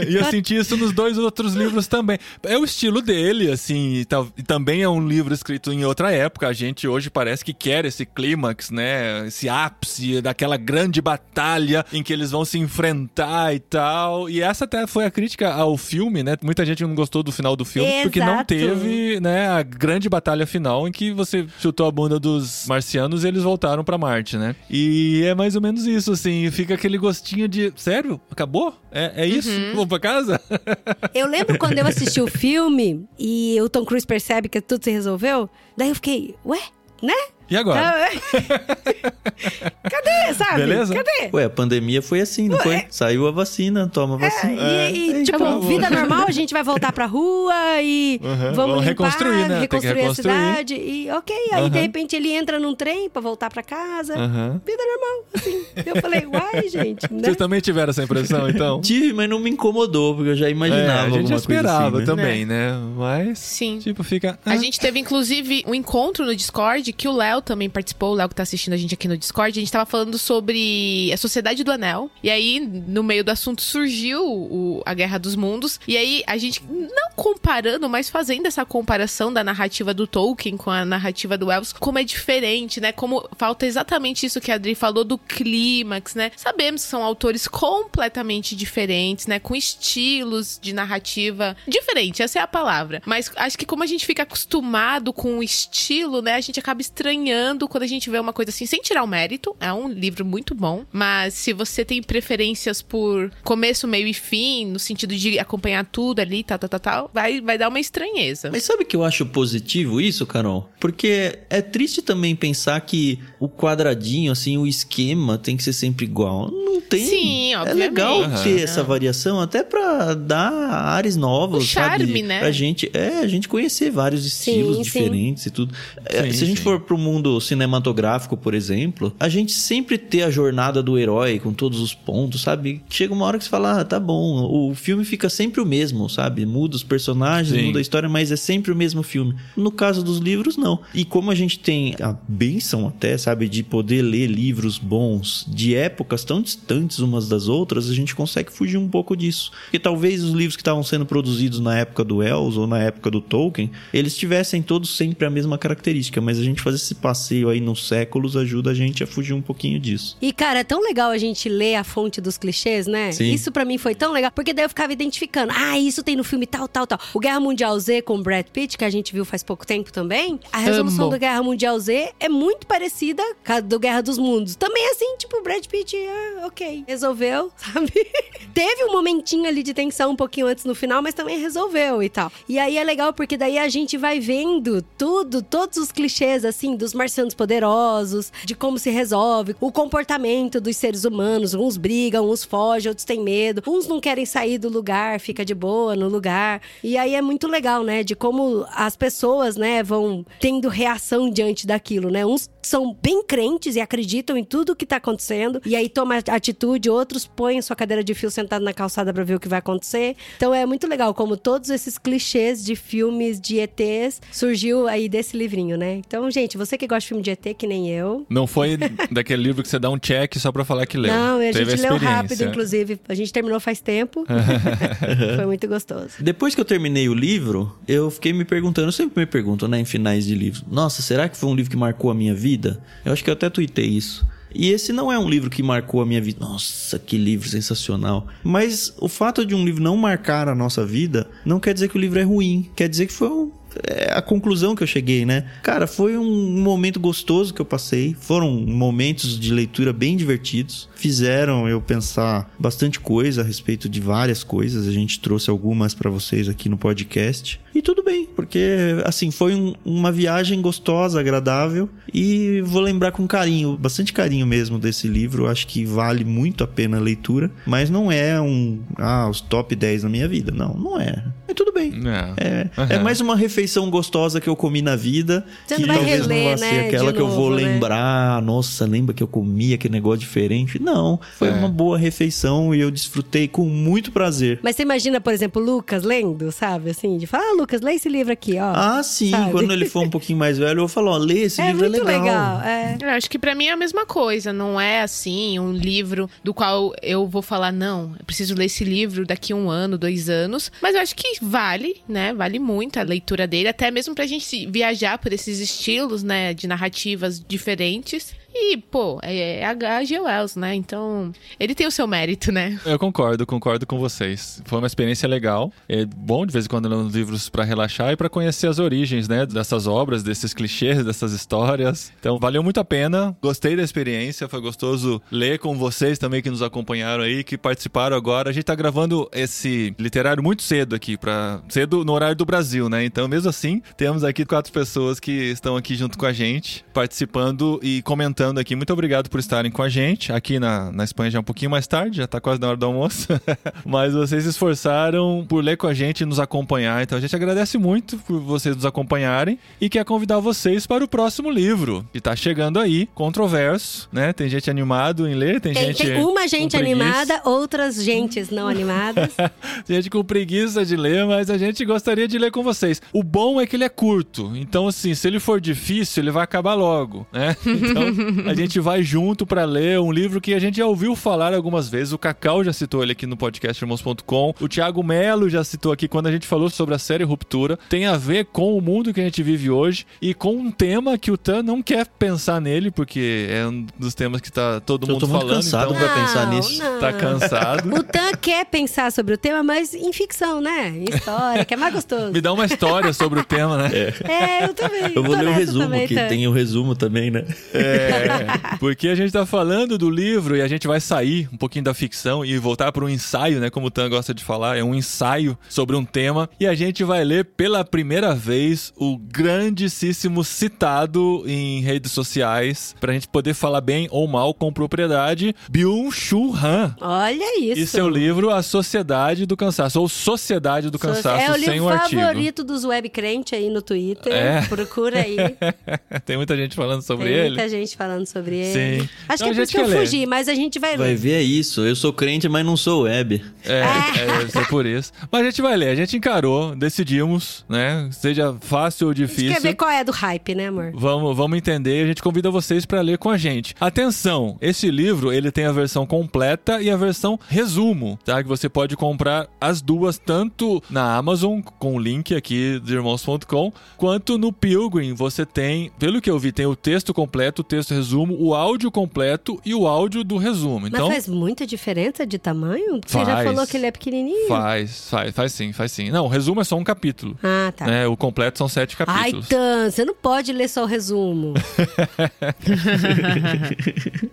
Speaker 1: E eu senti isso nos dois outros livros também. É o estilo dele, assim, e, tal- e também é um livro escrito em outra época. A gente hoje parece que quer esse clímax, né? Esse ápice daquela grande batalha em que eles vão se enfrentar e tal. E essa até foi a crítica ao filme, né? Muita gente não gostou do final do filme porque não
Speaker 2: Exato.
Speaker 1: teve, né, a grande batalha final em que você chutou a bunda dos marcianos e eles voltaram pra Marte, né? E é mais ou menos isso, assim, fica aquele gostinho de, sério? Acabou? É, é isso? Vamos pra casa?
Speaker 2: Eu lembro quando eu assisti o filme e o Tom Cruise percebe que tudo se resolveu. Daí eu fiquei, ué? Né?
Speaker 1: E agora?
Speaker 2: Ah, é. Cadê, sabe?
Speaker 1: Beleza?
Speaker 2: Cadê?
Speaker 4: Ué, a pandemia foi assim, não foi? Saiu a vacina, toma a vacina.
Speaker 2: É, e, e, tipo,
Speaker 1: acabou.
Speaker 2: vida normal, a gente vai voltar pra rua e
Speaker 1: Uhum,
Speaker 2: vamos,
Speaker 1: vamos
Speaker 2: limpar,
Speaker 1: reconstruir, né? Que
Speaker 2: reconstruir a
Speaker 1: reconstruir.
Speaker 2: cidade. E ok, aí
Speaker 1: Uhum.
Speaker 2: de repente ele entra num trem pra voltar pra casa.
Speaker 1: Aham.
Speaker 2: Vida normal, assim. Eu falei, uai, gente, né?
Speaker 1: Vocês também tiveram essa impressão, então?
Speaker 4: Tive, mas não me incomodou, porque eu já
Speaker 1: É,
Speaker 4: imaginava
Speaker 1: a gente
Speaker 4: alguma
Speaker 1: esperava
Speaker 4: coisa assim, né?
Speaker 1: também, né? Mas,
Speaker 3: Sim.
Speaker 1: tipo, fica...
Speaker 3: A
Speaker 1: ah,
Speaker 3: gente teve, inclusive, um encontro no Discord que o Léo também participou, o Léo que tá assistindo a gente aqui no Discord. A gente tava falando sobre a Sociedade do Anel. E aí, no meio do assunto, surgiu o- a Guerra dos Mundos. E aí, a gente, não comparando, mas fazendo essa comparação da narrativa do Tolkien com a narrativa do Elves, como é diferente, né? Como falta exatamente isso que a Adri falou do clímax, né? Sabemos que são autores completamente diferentes, né? Com estilos de narrativa diferente, essa é a palavra. Mas acho que como a gente fica acostumado com o estilo, né? A gente acaba estranhando quando a gente vê uma coisa assim, sem tirar o mérito. É um livro muito bom. Mas se você tem preferências por começo, meio e fim, no sentido de acompanhar tudo ali, tal, tal, tal, tal, vai, vai dar uma estranheza.
Speaker 4: Mas sabe que eu acho positivo isso, Carol? Porque é triste também pensar que o quadradinho, assim, o esquema tem que ser sempre igual. Não tem.
Speaker 3: Sim,
Speaker 4: É
Speaker 3: obviamente.
Speaker 4: legal
Speaker 1: Aham.
Speaker 4: ter essa variação, até pra dar ares novos,
Speaker 3: O charme,
Speaker 4: sabe?
Speaker 3: né?
Speaker 4: Pra gente, é, a gente conhecer vários estilos
Speaker 2: sim.
Speaker 4: diferentes e tudo. É,
Speaker 1: Sim,
Speaker 4: Se a gente
Speaker 1: sim.
Speaker 4: for pro mundo cinematográfico, por exemplo, a gente sempre ter a jornada do herói com todos os pontos, sabe? Chega uma hora que você fala, ah, tá bom, o filme fica sempre o mesmo, sabe? Muda os personagens,
Speaker 1: Sim.
Speaker 4: muda a história, mas é sempre o mesmo filme. No caso dos livros, não. E como a gente tem a benção até, sabe, de poder ler livros bons de épocas tão distantes umas das outras, a gente consegue fugir um pouco disso. Porque talvez os livros que estavam sendo produzidos na época do Wells ou na época do Tolkien, eles tivessem todos sempre a mesma característica, mas a gente fazer esse passeio aí nos séculos ajuda a gente a fugir um pouquinho disso.
Speaker 2: E, cara, é tão legal a gente ler a fonte dos clichês, né?
Speaker 4: Sim.
Speaker 2: Isso pra mim foi tão legal, porque daí eu ficava identificando. Ah, isso tem no filme tal, tal, tal. O Guerra Mundial Z com o Brad Pitt, que a gente viu faz pouco tempo também. A resolução
Speaker 3: Amo.
Speaker 2: do Guerra Mundial Z é muito parecida com a do Guerra dos Mundos. Também é assim, tipo, o Brad Pitt, ah, ok, resolveu, sabe? Teve um momentinho ali de tensão um pouquinho antes no final, mas também resolveu e tal. E aí é legal porque daí a gente vai vendo tudo, todos os clichês, assim, dos marcianos poderosos, de como se resolve, o comportamento dos seres humanos. Uns brigam, uns fogem, outros têm medo, uns não querem sair do lugar, fica de boa no lugar. E aí é muito legal, né? De como as pessoas, né, vão tendo reação diante daquilo, né? Uns são bem crentes e acreditam em tudo que tá acontecendo, e aí toma atitude, outros põem sua cadeira de fio sentado na calçada pra ver o que vai acontecer. Então é muito legal como todos esses clichês de filmes de ETs surgiu aí desse livrinho, né? Então, gente, você que gosta de filme de ET, que nem eu.
Speaker 1: Não foi daquele livro que você dá um check só pra falar que leu.
Speaker 2: Não, a
Speaker 1: Teve
Speaker 2: gente leu
Speaker 1: experiência.
Speaker 2: rápido, inclusive. A gente terminou faz tempo. Foi muito gostoso.
Speaker 4: Depois que eu terminei o livro, eu fiquei me perguntando, eu sempre me pergunto, né, em finais de livros, nossa, será que foi um livro que marcou a minha vida? Eu acho que eu até tuitei isso. E esse não é um livro que marcou a minha vida. Nossa, que livro sensacional. Mas o fato de um livro não marcar a nossa vida não quer dizer que o livro é ruim. Quer dizer que foi um, é a conclusão que eu cheguei, né? Cara, foi um momento gostoso que eu passei. Foram momentos de leitura bem divertidos. Fizeram eu pensar bastante coisa a respeito de várias coisas. A gente trouxe algumas para vocês aqui no podcast. E tudo bem, porque assim foi um- uma viagem gostosa, agradável e vou lembrar com carinho, bastante carinho mesmo desse livro. Acho que vale muito a pena a leitura, mas não é um ah, os top 10 da minha vida. Não, não é. É bem.
Speaker 1: É.
Speaker 4: É, é mais uma refeição gostosa que eu comi na vida.
Speaker 2: Você
Speaker 4: que
Speaker 2: não vai
Speaker 4: talvez não
Speaker 2: reler,
Speaker 4: vá
Speaker 2: né,
Speaker 4: ser aquela
Speaker 2: de
Speaker 4: que eu vou
Speaker 2: novo, né?
Speaker 4: lembrar. Nossa, lembra que eu comi aquele negócio diferente? Não, foi
Speaker 1: É.
Speaker 4: uma boa refeição e eu desfrutei com muito prazer.
Speaker 2: Mas você imagina, por exemplo, o Lucas lendo, sabe? Assim, de falar, ah, Lucas, lê esse livro aqui, ó.
Speaker 4: Ah, sim.
Speaker 2: Sabe?
Speaker 4: Quando ele for um pouquinho mais velho, eu vou falar, ó, lê esse
Speaker 2: é
Speaker 4: livro,
Speaker 2: muito
Speaker 4: é legal.
Speaker 2: legal. É.
Speaker 3: Eu acho que pra mim é a mesma coisa, não é assim um livro do qual eu vou falar não, eu preciso ler esse livro daqui a um ano, dois anos, mas eu acho que vale, né? Vale muito a leitura dele, até mesmo pra gente viajar por esses estilos, né, de narrativas diferentes. E, pô, é H.G. Wells, né? Então, ele tem o seu mérito, né?
Speaker 1: Eu concordo, concordo com vocês. Foi uma experiência legal. É bom de vez em quando ler uns livros pra relaxar e pra conhecer as origens, né, dessas obras, desses clichês, dessas histórias. Então, valeu muito a pena. Gostei da experiência, foi gostoso ler com vocês também que nos acompanharam aí, que participaram agora. A gente tá gravando esse literário muito cedo aqui para cedo no horário do Brasil, né? Então, mesmo assim, temos aqui quatro pessoas que estão aqui junto com a gente, participando e comentando aqui. Muito obrigado por estarem com a gente. Aqui na, na Espanha já é um pouquinho mais tarde, já tá quase na hora do almoço. Mas vocês se esforçaram por ler com a gente e nos acompanhar. Então a gente agradece muito por vocês nos acompanharem e quer convidar vocês para o próximo livro, que tá chegando aí, controverso, né? Tem gente animado em ler, tem,
Speaker 2: Tem,
Speaker 1: gente
Speaker 2: tem uma gente animada, outras gentes não animadas.
Speaker 1: Tem gente com preguiça de ler, mas a gente gostaria de ler com vocês. O bom é que ele é curto. Então, assim, se ele for difícil, ele vai acabar logo, né? Então, a gente vai junto pra ler um livro que a gente já ouviu falar algumas vezes. O Cacau já citou ele aqui no podcast irmãos.com. O Thiago Melo já citou aqui quando a gente falou sobre a série Ruptura. Tem a ver com o mundo que a gente vive hoje e com um tema que o Tan não quer pensar nele, porque é um dos temas que tá todo
Speaker 4: Eu
Speaker 1: mundo
Speaker 4: tô muito
Speaker 1: falando.
Speaker 4: cansado
Speaker 1: então,
Speaker 4: pra pensar
Speaker 2: Não,
Speaker 4: nisso.
Speaker 2: não.
Speaker 1: tá cansado.
Speaker 2: O Tan quer pensar sobre o tema, mas em ficção, né? Em história, que é mais gostoso.
Speaker 1: Me dá uma história sobre o tema, né?
Speaker 2: É, eu também.
Speaker 4: Eu vou ler o resumo,
Speaker 2: também,
Speaker 4: que tem o resumo também, né?
Speaker 1: É, porque a gente tá falando do livro e a gente vai sair um pouquinho da ficção e voltar para um ensaio, né? Como o Tan gosta de falar, é um ensaio sobre um tema. E a gente vai ler pela primeira vez o grandíssimo citado em redes sociais, pra gente poder falar bem ou mal com propriedade, Byung-Chul Han.
Speaker 2: Olha isso.
Speaker 1: E seu livro A Sociedade do Cansaço, ou Sociedade do Cansaço,
Speaker 2: é o
Speaker 1: sem o artigo.
Speaker 2: favorito dos web crente aí no Twitter.
Speaker 1: É.
Speaker 2: Procura aí.
Speaker 1: Tem muita gente falando sobre
Speaker 2: Tem
Speaker 1: ele.
Speaker 2: muita gente falando sobre ele.
Speaker 1: Sim.
Speaker 2: Acho
Speaker 1: Então
Speaker 2: que é por isso que eu
Speaker 1: ler.
Speaker 2: fugi, mas a gente vai,
Speaker 4: Vai
Speaker 2: ler.
Speaker 4: ver é isso. Eu sou crente, mas não sou web.
Speaker 1: É, é, deve ser por isso. Mas a gente vai ler, a gente encarou, decidimos, né? Seja fácil ou
Speaker 2: A gente
Speaker 1: difícil.
Speaker 2: quer ver qual é do hype, né, amor?
Speaker 1: Vamos, vamos entender e a gente convida vocês para ler com a gente. Atenção, esse livro ele tem a versão completa e a versão resumo, tá? Que você pode comprar as duas tanto na Amazon com o link aqui do irmãos.com, quanto no Pilgrim. Você tem, pelo que eu vi, tem o texto completo, o texto resumo, o áudio completo e o áudio do resumo. Então
Speaker 2: Mas faz muita diferença de tamanho? Você já
Speaker 1: Faz.
Speaker 2: falou que ele é pequenininho.
Speaker 1: faz, faz, faz sim, faz sim. Não, o resumo é só um capítulo.
Speaker 2: Ah, tá.
Speaker 1: né? O completo são sete
Speaker 2: Ai,
Speaker 1: capítulos.
Speaker 2: Tan, você não pode ler só o resumo.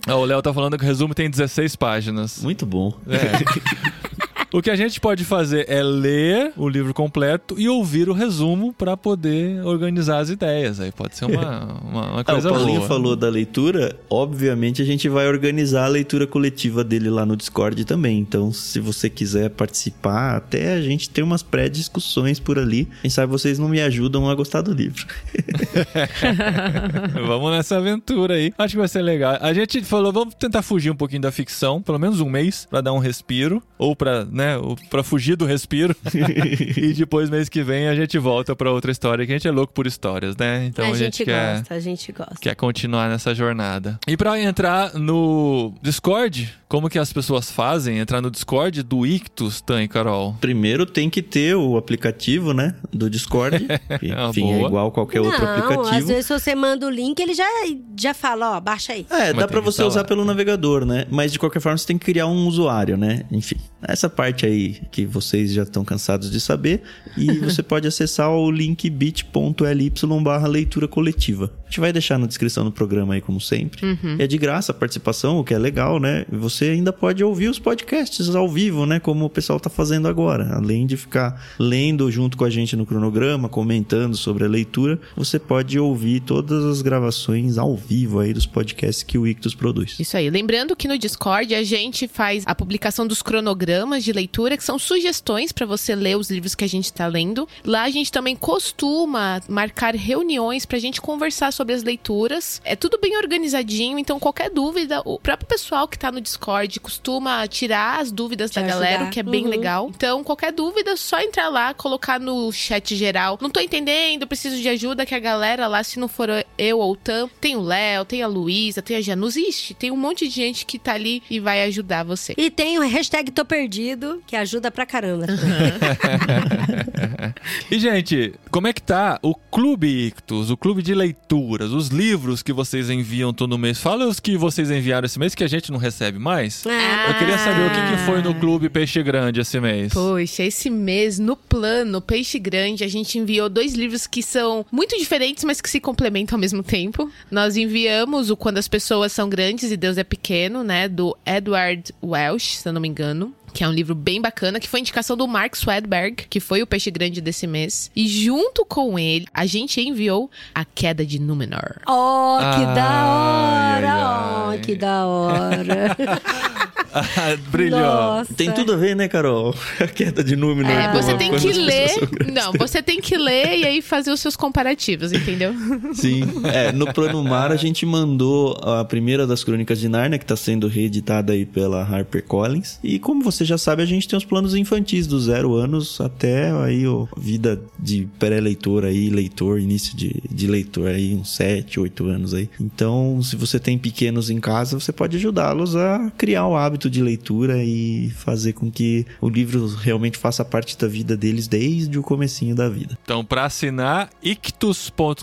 Speaker 1: O Léo tá falando que o resumo tem 16 páginas.
Speaker 4: Muito bom.
Speaker 1: É. O que a gente pode fazer é ler o livro completo e ouvir o resumo para poder organizar as ideias. Aí pode ser uma, uma, uma
Speaker 4: Ah, o
Speaker 1: coisa
Speaker 4: Paulinho
Speaker 1: boa.
Speaker 4: falou da leitura, obviamente a gente vai organizar a leitura coletiva dele lá no Discord também. Então, se você quiser participar, até a gente tem umas pré-discussões por ali. Quem sabe vocês não me ajudam a gostar do livro.
Speaker 1: vamos nessa aventura aí. Acho que vai ser legal. A gente falou, vamos tentar fugir um pouquinho da ficção, pelo menos um mês, para dar um respiro. Ou pra, né, pra fugir do respiro. e depois, mês que vem, a gente volta pra outra história, que a gente é louco por histórias, né? Então
Speaker 2: a,
Speaker 1: a,
Speaker 2: gente,
Speaker 1: quer.
Speaker 2: gosta, a gente gosta.
Speaker 1: quer continuar nessa jornada. E pra entrar no Discord, Como que as pessoas fazem? Entrar no Discord do Ictus, Tan e Carol?
Speaker 4: Primeiro tem que ter o aplicativo, né? Do Discord. que,
Speaker 1: Ah,
Speaker 4: Enfim, é igual qualquer outro
Speaker 2: Não, às
Speaker 4: aplicativo.
Speaker 2: vezes você manda o link, ele já, já fala, ó, baixa aí.
Speaker 4: É,
Speaker 1: Mas
Speaker 4: dá
Speaker 1: que
Speaker 4: você usar
Speaker 1: instalar.
Speaker 4: pelo navegador, né? Mas de qualquer forma você tem que criar um usuário, né? Enfim, essa parte aí que vocês já estão cansados de saber. E você pode acessar o link bit.ly barra leitura coletiva. A gente vai deixar na descrição do programa aí, como sempre. É de graça a participação, o que é legal, né? E Você ainda pode ouvir os podcasts ao vivo, né? Como o pessoal tá fazendo agora. Além de ficar lendo junto com a gente no cronograma, comentando sobre a leitura, você pode ouvir todas as gravações ao vivo aí dos podcasts que o Ictus produz.
Speaker 3: Isso aí. Lembrando que no Discord a gente faz a publicação dos cronogramas de leitura, que são sugestões para você ler os livros que a gente está lendo. Lá a gente também costuma marcar reuniões pra gente conversar sobre as leituras. É tudo bem organizadinho, então qualquer dúvida, o próprio pessoal que tá no Discord costuma tirar as dúvidas
Speaker 2: Te
Speaker 3: da
Speaker 2: ajudar.
Speaker 3: galera, o que é bem
Speaker 2: Uhum.
Speaker 3: legal. Então, qualquer dúvida, é só entrar lá, colocar no chat geral. Não tô entendendo, preciso de ajuda, que a galera lá, se não for eu ou o Tam, tem o Léo, tem a Luísa, tem a Janus, ixi, tem um monte de gente que tá ali e vai ajudar você.
Speaker 2: E tem o hashtag Tô Perdido, que ajuda pra caramba.
Speaker 1: E, gente, como é que tá o Clube Ictus, o clube de leituras, os livros que vocês enviam todo mês? Fala os que vocês enviaram esse mês que a gente não recebe mais.
Speaker 2: Ah,
Speaker 1: Eu queria saber o que, que foi no Clube Peixe Grande esse mês.
Speaker 3: Poxa, esse mês, no plano Peixe Grande, a gente enviou dois livros que são muito diferentes, mas que se complementam ao mesmo tempo. Nós enviamos o Quando as Pessoas São Grandes e Deus é Pequeno, né? Do Edward Welsh, se eu não me engano. Que é um livro bem bacana, que foi indicação do Mark Swedberg, que foi o peixe grande desse mês. E junto com ele, a gente enviou A Queda de Númenor.
Speaker 2: Oh, que
Speaker 1: Ai,
Speaker 2: da hora!
Speaker 1: ai, ai.
Speaker 2: Oh, que da hora!
Speaker 1: Brilhou.
Speaker 2: Nossa.
Speaker 4: Tem tudo a ver, né, Carol? A queda de número.
Speaker 3: É,
Speaker 4: com
Speaker 3: você tem que ler. Não, você tem que ler e aí fazer os seus comparativos, entendeu?
Speaker 4: Sim. É, no Plano Mar a gente mandou a primeira das Crônicas de Narnia, que está sendo reeditada aí pela HarperCollins. E como você já sabe, a gente tem os planos infantis do zero anos até aí ó, vida de pré-leitor aí, leitor, início de, de leitor aí, uns 7, 8 anos aí. Então, se você tem pequenos em casa, você pode ajudá-los a criar o hábito de leitura e fazer com que o livro realmente faça parte da vida deles desde o comecinho da vida.
Speaker 1: Então, para assinar, ictus.com.br,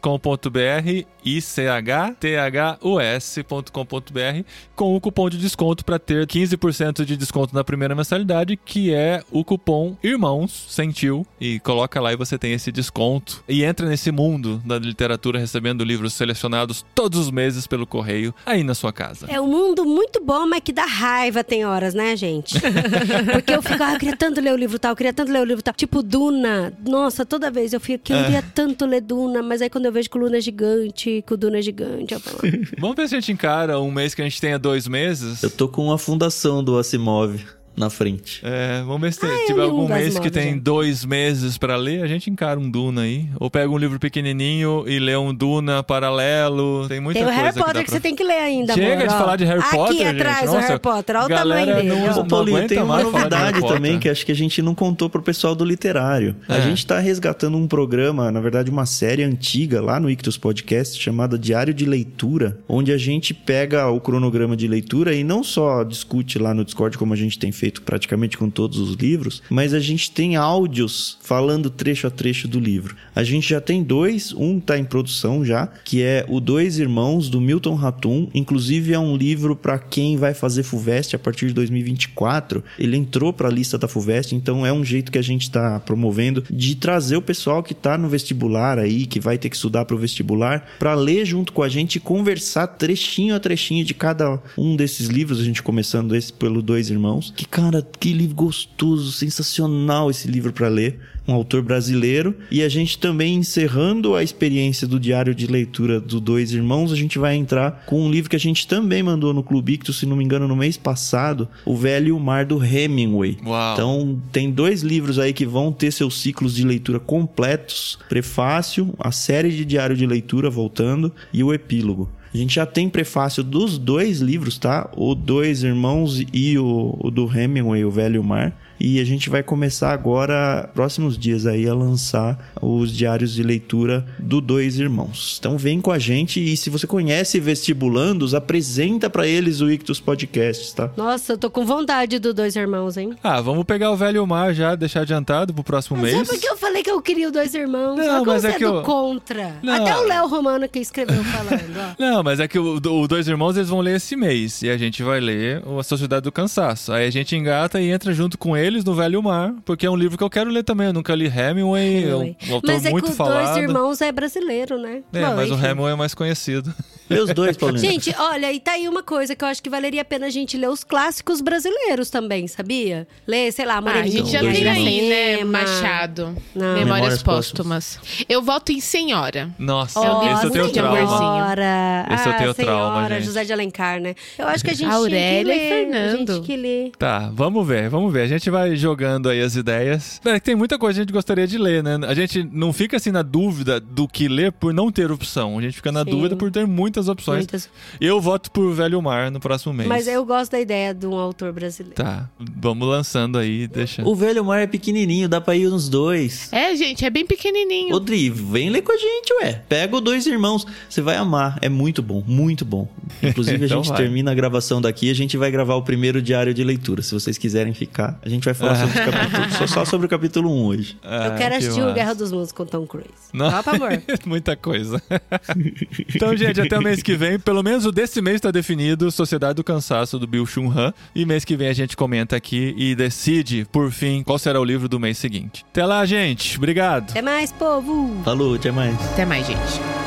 Speaker 1: I-C-H-T-H-U-S.com.br, com o cupom de desconto para ter 15% de desconto na primeira mensalidade, que é o cupom IRMãos, sentiu, e coloca lá e você tem esse desconto. E entra nesse mundo da literatura recebendo livros selecionados todos os meses pelo correio, aí na sua casa.
Speaker 2: É um mundo muito bom, mas que dá raiva tem horas, né, gente? Porque eu fico, ah, eu queria tanto ler o livro tal, eu queria tanto ler o livro tal. Tipo, Duna. Nossa, toda vez eu fico, eu queria tanto ler Duna, mas aí quando eu vejo que o Luna é gigante, que o Duna é gigante, eu falo,
Speaker 1: Vamos ver se a gente encara um mês que a gente tenha dois meses.
Speaker 4: Eu tô com a fundação do Asimov na frente.
Speaker 1: É, vamos ver se tem-
Speaker 2: eu
Speaker 1: tiver
Speaker 2: um
Speaker 1: algum mês que tem
Speaker 2: já.
Speaker 1: dois meses pra ler, a gente encara um Duna aí. Ou pega um livro pequenininho e lê um Duna paralelo. Tem muita
Speaker 2: Tem o
Speaker 1: coisa
Speaker 2: Harry
Speaker 1: que
Speaker 2: Potter que,
Speaker 1: pra...
Speaker 2: você tem que ler ainda,
Speaker 1: Chega
Speaker 2: amor,
Speaker 1: de
Speaker 2: ó.
Speaker 1: falar de Harry
Speaker 2: Aqui
Speaker 1: Potter, gente.
Speaker 2: atrás o
Speaker 1: Nossa,
Speaker 2: Harry Potter, olha o tamanho dele.
Speaker 1: não-.
Speaker 4: Ô, Paulinho, tem uma novidade
Speaker 1: Harry Potter.
Speaker 4: também que acho que a gente não contou pro pessoal do literário. A
Speaker 1: É.
Speaker 4: gente tá resgatando um programa, na verdade uma série antiga lá no Ictus Podcast chamada Diário de Leitura, onde a gente pega o cronograma de leitura e não só discute lá no Discord como a gente tem feito praticamente com todos os livros, mas a gente tem áudios falando trecho a trecho do livro. A gente já tem dois, um tá em produção já, que é o Dois Irmãos do Milton Ratum, inclusive é um livro para quem vai fazer Fuvest a partir de 2024. Ele entrou para a lista da Fuvest, então é um jeito que a gente está promovendo de trazer o pessoal que tá no vestibular aí, que vai ter que estudar para o vestibular, para ler junto com a gente e conversar trechinho a trechinho de cada um desses livros, a gente começando esse pelo Dois Irmãos. Que cara, que livro gostoso, sensacional esse livro para ler um autor brasileiro. E a gente também encerrando a experiência do diário de leitura do Dois Irmãos, a gente vai entrar com um livro que a gente também mandou no Clube Ictus, se não me engano, no mês passado, O Velho Mar do Hemingway.
Speaker 1: Uau.
Speaker 4: Então, tem dois livros aí que vão ter seus ciclos de leitura completos: Prefácio, a série de diário de leitura voltando e o epílogo. A gente já tem prefácio dos dois livros, tá? O Dois Irmãos e o, o do Hemingway, O Velho Mar. E a gente vai começar agora, próximos dias aí, a lançar os diários de leitura do Dois Irmãos. Então vem com a gente e se você conhece vestibulandos, apresenta pra eles o Ictus Podcasts, tá?
Speaker 2: Nossa, eu tô com vontade do Dois Irmãos, hein?
Speaker 1: Ah, vamos pegar o velho mar já, deixar adiantado pro próximo
Speaker 2: Mas
Speaker 1: mês.
Speaker 2: é porque eu falei que eu queria o Dois Irmãos.
Speaker 1: Não, mas é
Speaker 2: é,
Speaker 1: que
Speaker 2: do
Speaker 1: eu-
Speaker 2: contra.
Speaker 1: Não.
Speaker 2: Até o Léo Romano que escreveu falando, ó.
Speaker 1: Não, mas é que o, o Dois Irmãos eles vão ler esse mês e a gente vai ler o A Sociedade do Cansaço. Aí a gente engata e entra junto com eles no Velho Mar, porque é um livro que eu quero ler também. Eu nunca li Hemingway, é um, autor
Speaker 2: Mas é
Speaker 1: muito
Speaker 2: que o
Speaker 1: falado.
Speaker 2: Dois Irmãos é brasileiro, né?
Speaker 1: É,
Speaker 2: Bom,
Speaker 1: mas o
Speaker 2: enfim.
Speaker 1: Hemingway é mais conhecido.
Speaker 4: Lê os dois, Paulinho.
Speaker 2: Gente, olha, e tá aí uma coisa que eu acho que valeria a pena a gente ler os clássicos brasileiros também, sabia? Ler, sei lá,
Speaker 3: Ah, a
Speaker 2: Moreninha.
Speaker 3: gente já tem aí, né? Machado.
Speaker 2: Não.
Speaker 3: Memórias,
Speaker 4: Memórias
Speaker 3: Póstumas. Eu voto em Senhora.
Speaker 1: Nossa,
Speaker 2: Ó,
Speaker 1: esse eu tenho
Speaker 3: de
Speaker 1: trauma.
Speaker 2: Senhora.
Speaker 1: Esse eu
Speaker 2: ah,
Speaker 1: tenho trauma,
Speaker 2: senhora,
Speaker 1: gente.
Speaker 2: José de Alencar, né? Eu acho que a gente
Speaker 3: Aurélia e
Speaker 2: tinha que ler.
Speaker 3: Fernando.
Speaker 2: A gente que ler.
Speaker 1: Tá, vamos ver, vamos ver. A gente vai jogando aí as ideias. É, tem muita coisa que a gente gostaria de ler, né? A gente não fica assim na dúvida do que ler por não ter opção. A gente fica na
Speaker 2: Sim.
Speaker 1: dúvida por ter muitas opções.
Speaker 2: Muitas.
Speaker 1: Eu voto por Velho Mar no próximo mês.
Speaker 2: Mas eu gosto da ideia de um autor brasileiro.
Speaker 1: Tá, vamos lançando aí, deixa.
Speaker 4: O Velho Mar é pequenininho, dá pra ir nos dois.
Speaker 3: É, gente, é bem pequenininho.
Speaker 4: Ô, Dri, vem ler com a gente, ué. Pega o Dois Irmãos. Você vai amar. É muito bom, muito bom. Inclusive, a
Speaker 1: Então
Speaker 4: gente
Speaker 1: vai.
Speaker 4: termina a gravação daqui. A gente vai gravar o primeiro diário de leitura. Se vocês quiserem ficar, a gente vai falar sobre o capítulo, só, só sobre o capítulo 1 hoje.
Speaker 1: Ah,
Speaker 2: eu quero
Speaker 1: que
Speaker 2: assistir o. Guerra dos Mundos com Tom Cruise.
Speaker 1: Não.
Speaker 2: Só, por favor.
Speaker 1: Muita coisa. então, gente, até o mês que vem, pelo menos o desse mês tá definido, Sociedade do Cansaço do Bill Chun Han. E mês que vem a gente comenta aqui e decide, por fim, qual será o livro do mês seguinte. Até lá, gente. Obrigado.
Speaker 2: Até mais, povo!
Speaker 4: Falou, até mais.
Speaker 3: Até mais, gente.